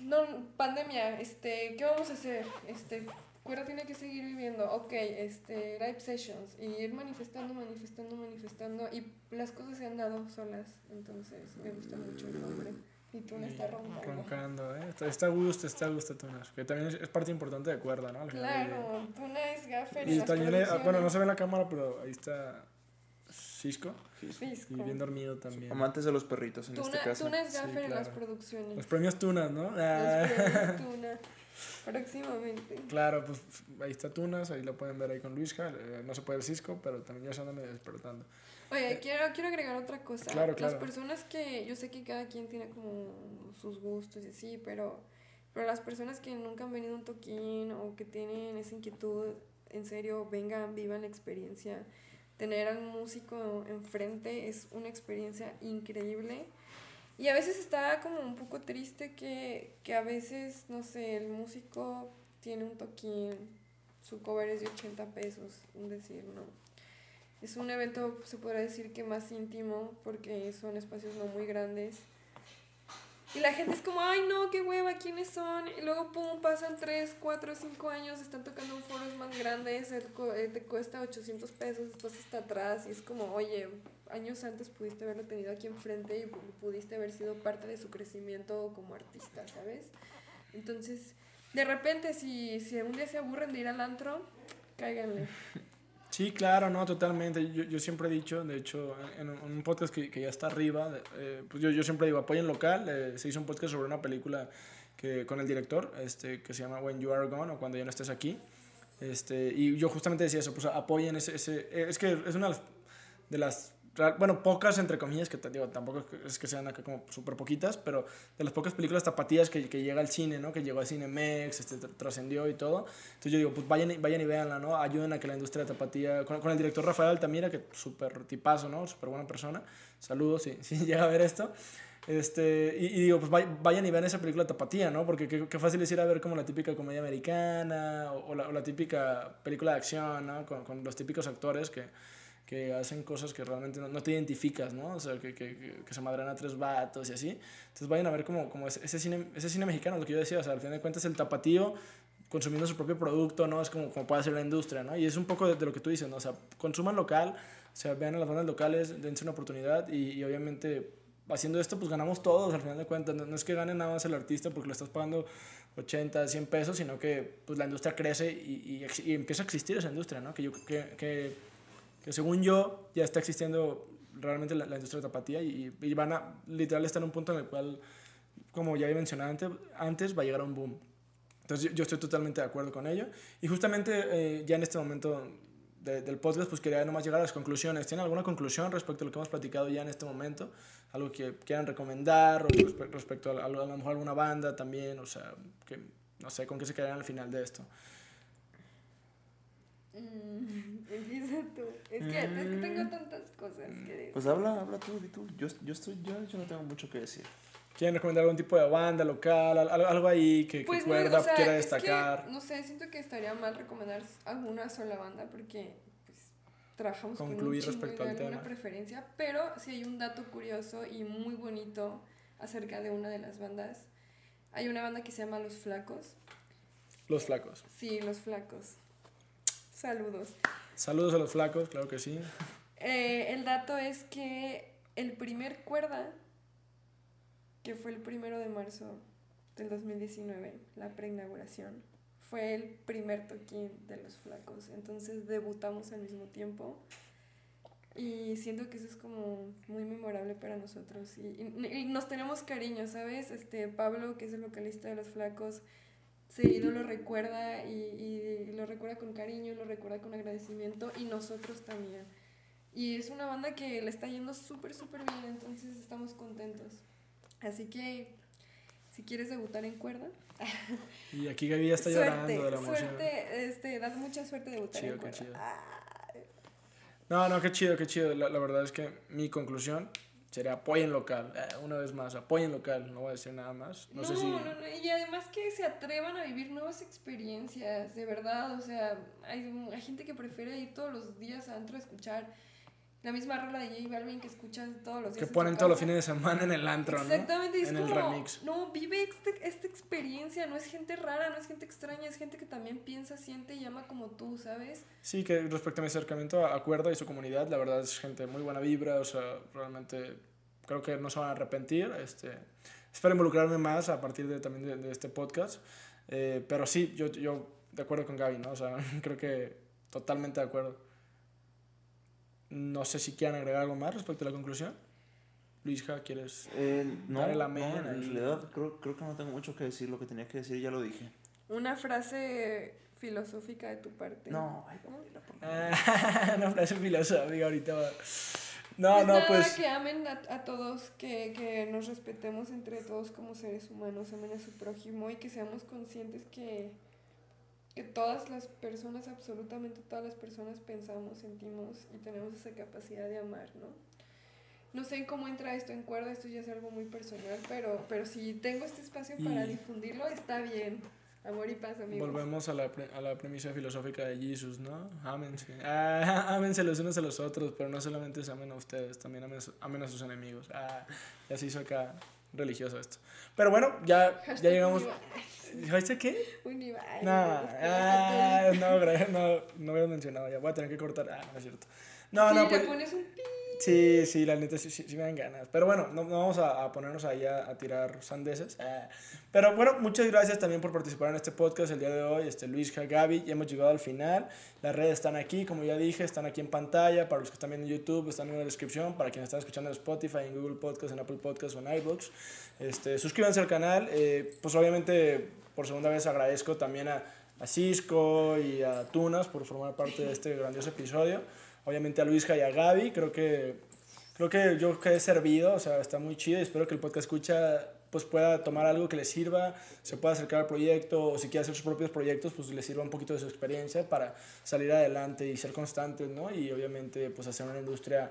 No, pandemia, este, ¿qué vamos a hacer? Este, cuerda tiene que seguir viviendo, ok, este, live sessions, y ir manifestando, manifestando, manifestando, y las cosas se han dado solas, entonces me gusta mucho el nombre. Y Tuna está roncando.
Roncando, ¿eh? Está, está a gusto, está a gusto Tuna. Que también es, es, parte importante de cuerda, ¿no? Al
claro, Tuna es gaffer.
Y también, le, bueno, no se ve en la cámara, pero ahí está Cisco.
Cisco.
Y bien dormido también.
Amantes de los perritos en
tuna,
este caso.
Tuna es gaffer sí, claro. en las producciones.
Los premios Tunas, ¿no?
Los premios Tuna. Próximamente.
Claro, pues ahí está Tunas, ahí lo pueden ver ahí con Luisja. Eh, no se puede ver Cisco, pero también ya se andan despertando.
Oye, eh, quiero, quiero agregar otra cosa.
Claro, claro.
Las personas que, yo sé que cada quien tiene como sus gustos y así, pero, pero las personas que nunca han venido a un toquín o que tienen esa inquietud, en serio, vengan, vivan la experiencia tener al músico enfrente es una experiencia increíble. Y a veces está como un poco triste que, que a veces, no sé, el músico tiene un toquín, su cover es de 80 pesos, un decir, ¿no? Es un evento, se podría decir que más íntimo, porque son espacios no muy grandes. Y la gente es como, ay no, qué hueva, ¿quiénes son? Y luego, pum, pasan 3, 4, 5 años, están tocando en foros más grandes, eh, te cuesta 800 pesos, estás hasta atrás y es como, oye, años antes pudiste haberlo tenido aquí enfrente y pudiste haber sido parte de su crecimiento como artista, ¿sabes? Entonces, de repente, si, si un día se aburren de ir al antro, cáiganle.
Sí, claro, no, totalmente. Yo, yo siempre he dicho, de hecho, en, un podcast que, que, ya está arriba, eh, pues yo, yo siempre digo, apoyen local. Eh, se hizo un podcast sobre una película que, con el director, este, que se llama When You Are Gone o Cuando Ya No Estés Aquí. Este, y yo justamente decía eso, pues apoyen ese, ese... Es que es una de las bueno, pocas entre comillas, que te digo, tampoco es que sean acá como súper poquitas, pero de las pocas películas tapatías que, que llega al cine, ¿no? Que llegó al cine Mex, este, trascendió y todo. Entonces yo digo, pues vayan, vayan y véanla, ¿no? Ayuden a que la industria de tapatía, con, con el director Rafael Altamira, que súper tipazo, ¿no? Súper buena persona. Saludos si, si llega a ver esto. Este, y, digo, pues vayan y vean esa película tapatía, ¿no? Porque qué, qué, fácil es ir a ver como la típica comedia americana o, la, o la, típica película de acción, ¿no? Con, con los típicos actores que que hacen cosas que realmente no, no te identificas, ¿no? O sea, que, que, que, se madran a tres vatos y así. Entonces vayan a ver como, como ese, cine, ese cine mexicano, lo que yo decía, o sea, al final de cuentas el tapatío consumiendo su propio producto, ¿no? Es como, como puede ser la industria, ¿no? Y es un poco de, lo que tú dices, ¿no? O sea, consuman local, o sea, vean a las bandas locales, dense una oportunidad y, y obviamente haciendo esto pues ganamos todos al final de cuentas, no, es que gane nada más el artista porque le estás pagando 80, 100 pesos, sino que pues la industria crece y, y, y empieza a existir esa industria, ¿no? Que yo que, que que según yo ya está existiendo realmente la, industria de tapatía y, y, van a literal estar en un punto en el cual, como ya he mencionado antes, antes va a llegar a un boom. Entonces yo, estoy totalmente de acuerdo con ello. Y justamente eh, ya en este momento del podcast, pues quería nomás llegar a las conclusiones. ¿Tienen alguna conclusión respecto a lo que hemos platicado ya en este momento? Algo que quieran recomendar o respecto a, a, lo mejor alguna banda también, o sea, que no sé, con qué se quedarían al final de esto.
Mm, empieza tú. Es que, es que tengo mm. tantas cosas que decir.
Pues habla, habla tú, di tú. Yo, yo, estoy, yo, yo no tengo mucho que decir.
¿Quieren recomendar algún tipo de banda local? Algo, algo ahí que, pues cuerda quiera destacar.
que, no sé, siento que estaría mal recomendar alguna sola banda porque pues, trabajamos con un respecto de alguna preferencia. Pero sí hay un dato curioso y muy bonito acerca de una de las bandas. Hay una banda que se llama Los Flacos.
Los Flacos.
Sí, Los Flacos. Saludos.
Saludos a los flacos, claro que sí.
Eh, el dato es que el primer cuerda, que fue el primero de marzo del 2019, la preinauguración, fue el primer toquín de los flacos. Entonces debutamos al mismo tiempo. Y siento que eso es como muy memorable para nosotros. Y, y, nos tenemos cariño, ¿sabes? Este, Pablo, que es el vocalista de Los Flacos, seguido lo recuerda y, y, lo recuerda con cariño, lo recuerda con agradecimiento y nosotros también. Y es una banda que le está yendo súper, súper bien, entonces estamos contentos. Así que, si quieres debutar en cuerda.
Y aquí Gaby ya está llorando de la
emoción. Suerte, este, da mucha suerte debutar en cuerda.
No, no, qué chido, qué chido. La, la verdad es que mi conclusión sería apoyen local. Eh, una vez más, apoyen local, no voy a decir nada más. No, sé si...
no, no, y además que se atrevan a vivir nuevas experiencias, de verdad. O sea, hay, hay gente que prefiere ir todos los días a antro a escuchar la misma rola de J Balvin que escuchan todos los días.
Que ponen todos los fines de semana en el antro,
Exactamente, ¿no? Exactamente, es como, no, vive este, esta experiencia, no es gente rara, no es gente extraña, es gente que también piensa, siente y ama como tú, ¿sabes?
Sí, que respecto a mi acercamiento a Cuerda y su comunidad, la verdad es gente muy buena vibra, o sea, realmente creo que no se van a arrepentir. Este, espero involucrarme más a partir de, también de, este podcast. Eh, pero sí, yo, yo de acuerdo con Gaby, ¿no? O sea, creo que totalmente de acuerdo. No sé si quieren agregar algo más respecto a la conclusión. Luisja, ¿quieres
eh, no, la no, en realidad creo, creo, que no tengo mucho que decir. Lo que tenía que decir ya lo dije.
Una frase filosófica de tu parte.
No, ay,
Una frase filosófica ahorita.
No, pues no, pues. Que amen a, a todos, que, que, nos respetemos entre todos como seres humanos, amen a su prójimo y que seamos conscientes que, que todas las personas, absolutamente todas las personas pensamos, sentimos y tenemos esa capacidad de amar, ¿no? No sé cómo entra esto en cuerda, esto ya es algo muy personal, pero, pero si tengo este espacio para difundirlo, está bien. Amor y paz, amigos.
Volvemos a la, pre- a la premisa filosófica de Jesus, ¿no? Ámense. Ah, ámense los unos a los otros, pero no solamente se amen a ustedes, también amen a sus enemigos. Ah, ya se hizo acá religioso esto. Pero bueno, ya, ya llegamos. ¿Hashtag qué?
Univalle,
No, ah, no, gra- no, no había mencionado, ya voy a tener que cortar. Ah, no es cierto. No,
sí,
no,
le
pues.
pones un pi.
Sí, sí, la neta sí, sí, sí me dan ganas. Pero bueno, no, no vamos a, ponernos ahí a, tirar sandeces. Ah. Pero bueno, muchas gracias también por participar en este podcast el día de hoy. Este, Luis, Gaby, ya hemos llegado al final. Las redes están aquí, como ya dije, están aquí en pantalla. Para los que están viendo en YouTube, están en la descripción. Para quienes están escuchando en Spotify, en Google Podcast, en Apple Podcast o en iVoox. Este, suscríbanse al canal. Eh, pues obviamente, por segunda vez agradezco también a, a Cisco y a Tunas por formar parte de este grandioso episodio. Obviamente a Luis y a Gaby, creo que creo que yo quedé servido, o sea, está muy chido y espero que el podcast escucha pues pueda tomar algo que le sirva, se pueda acercar al proyecto o si quiere hacer sus propios proyectos, pues le sirva un poquito de su experiencia para salir adelante y ser constantes, ¿no? Y obviamente pues hacer una industria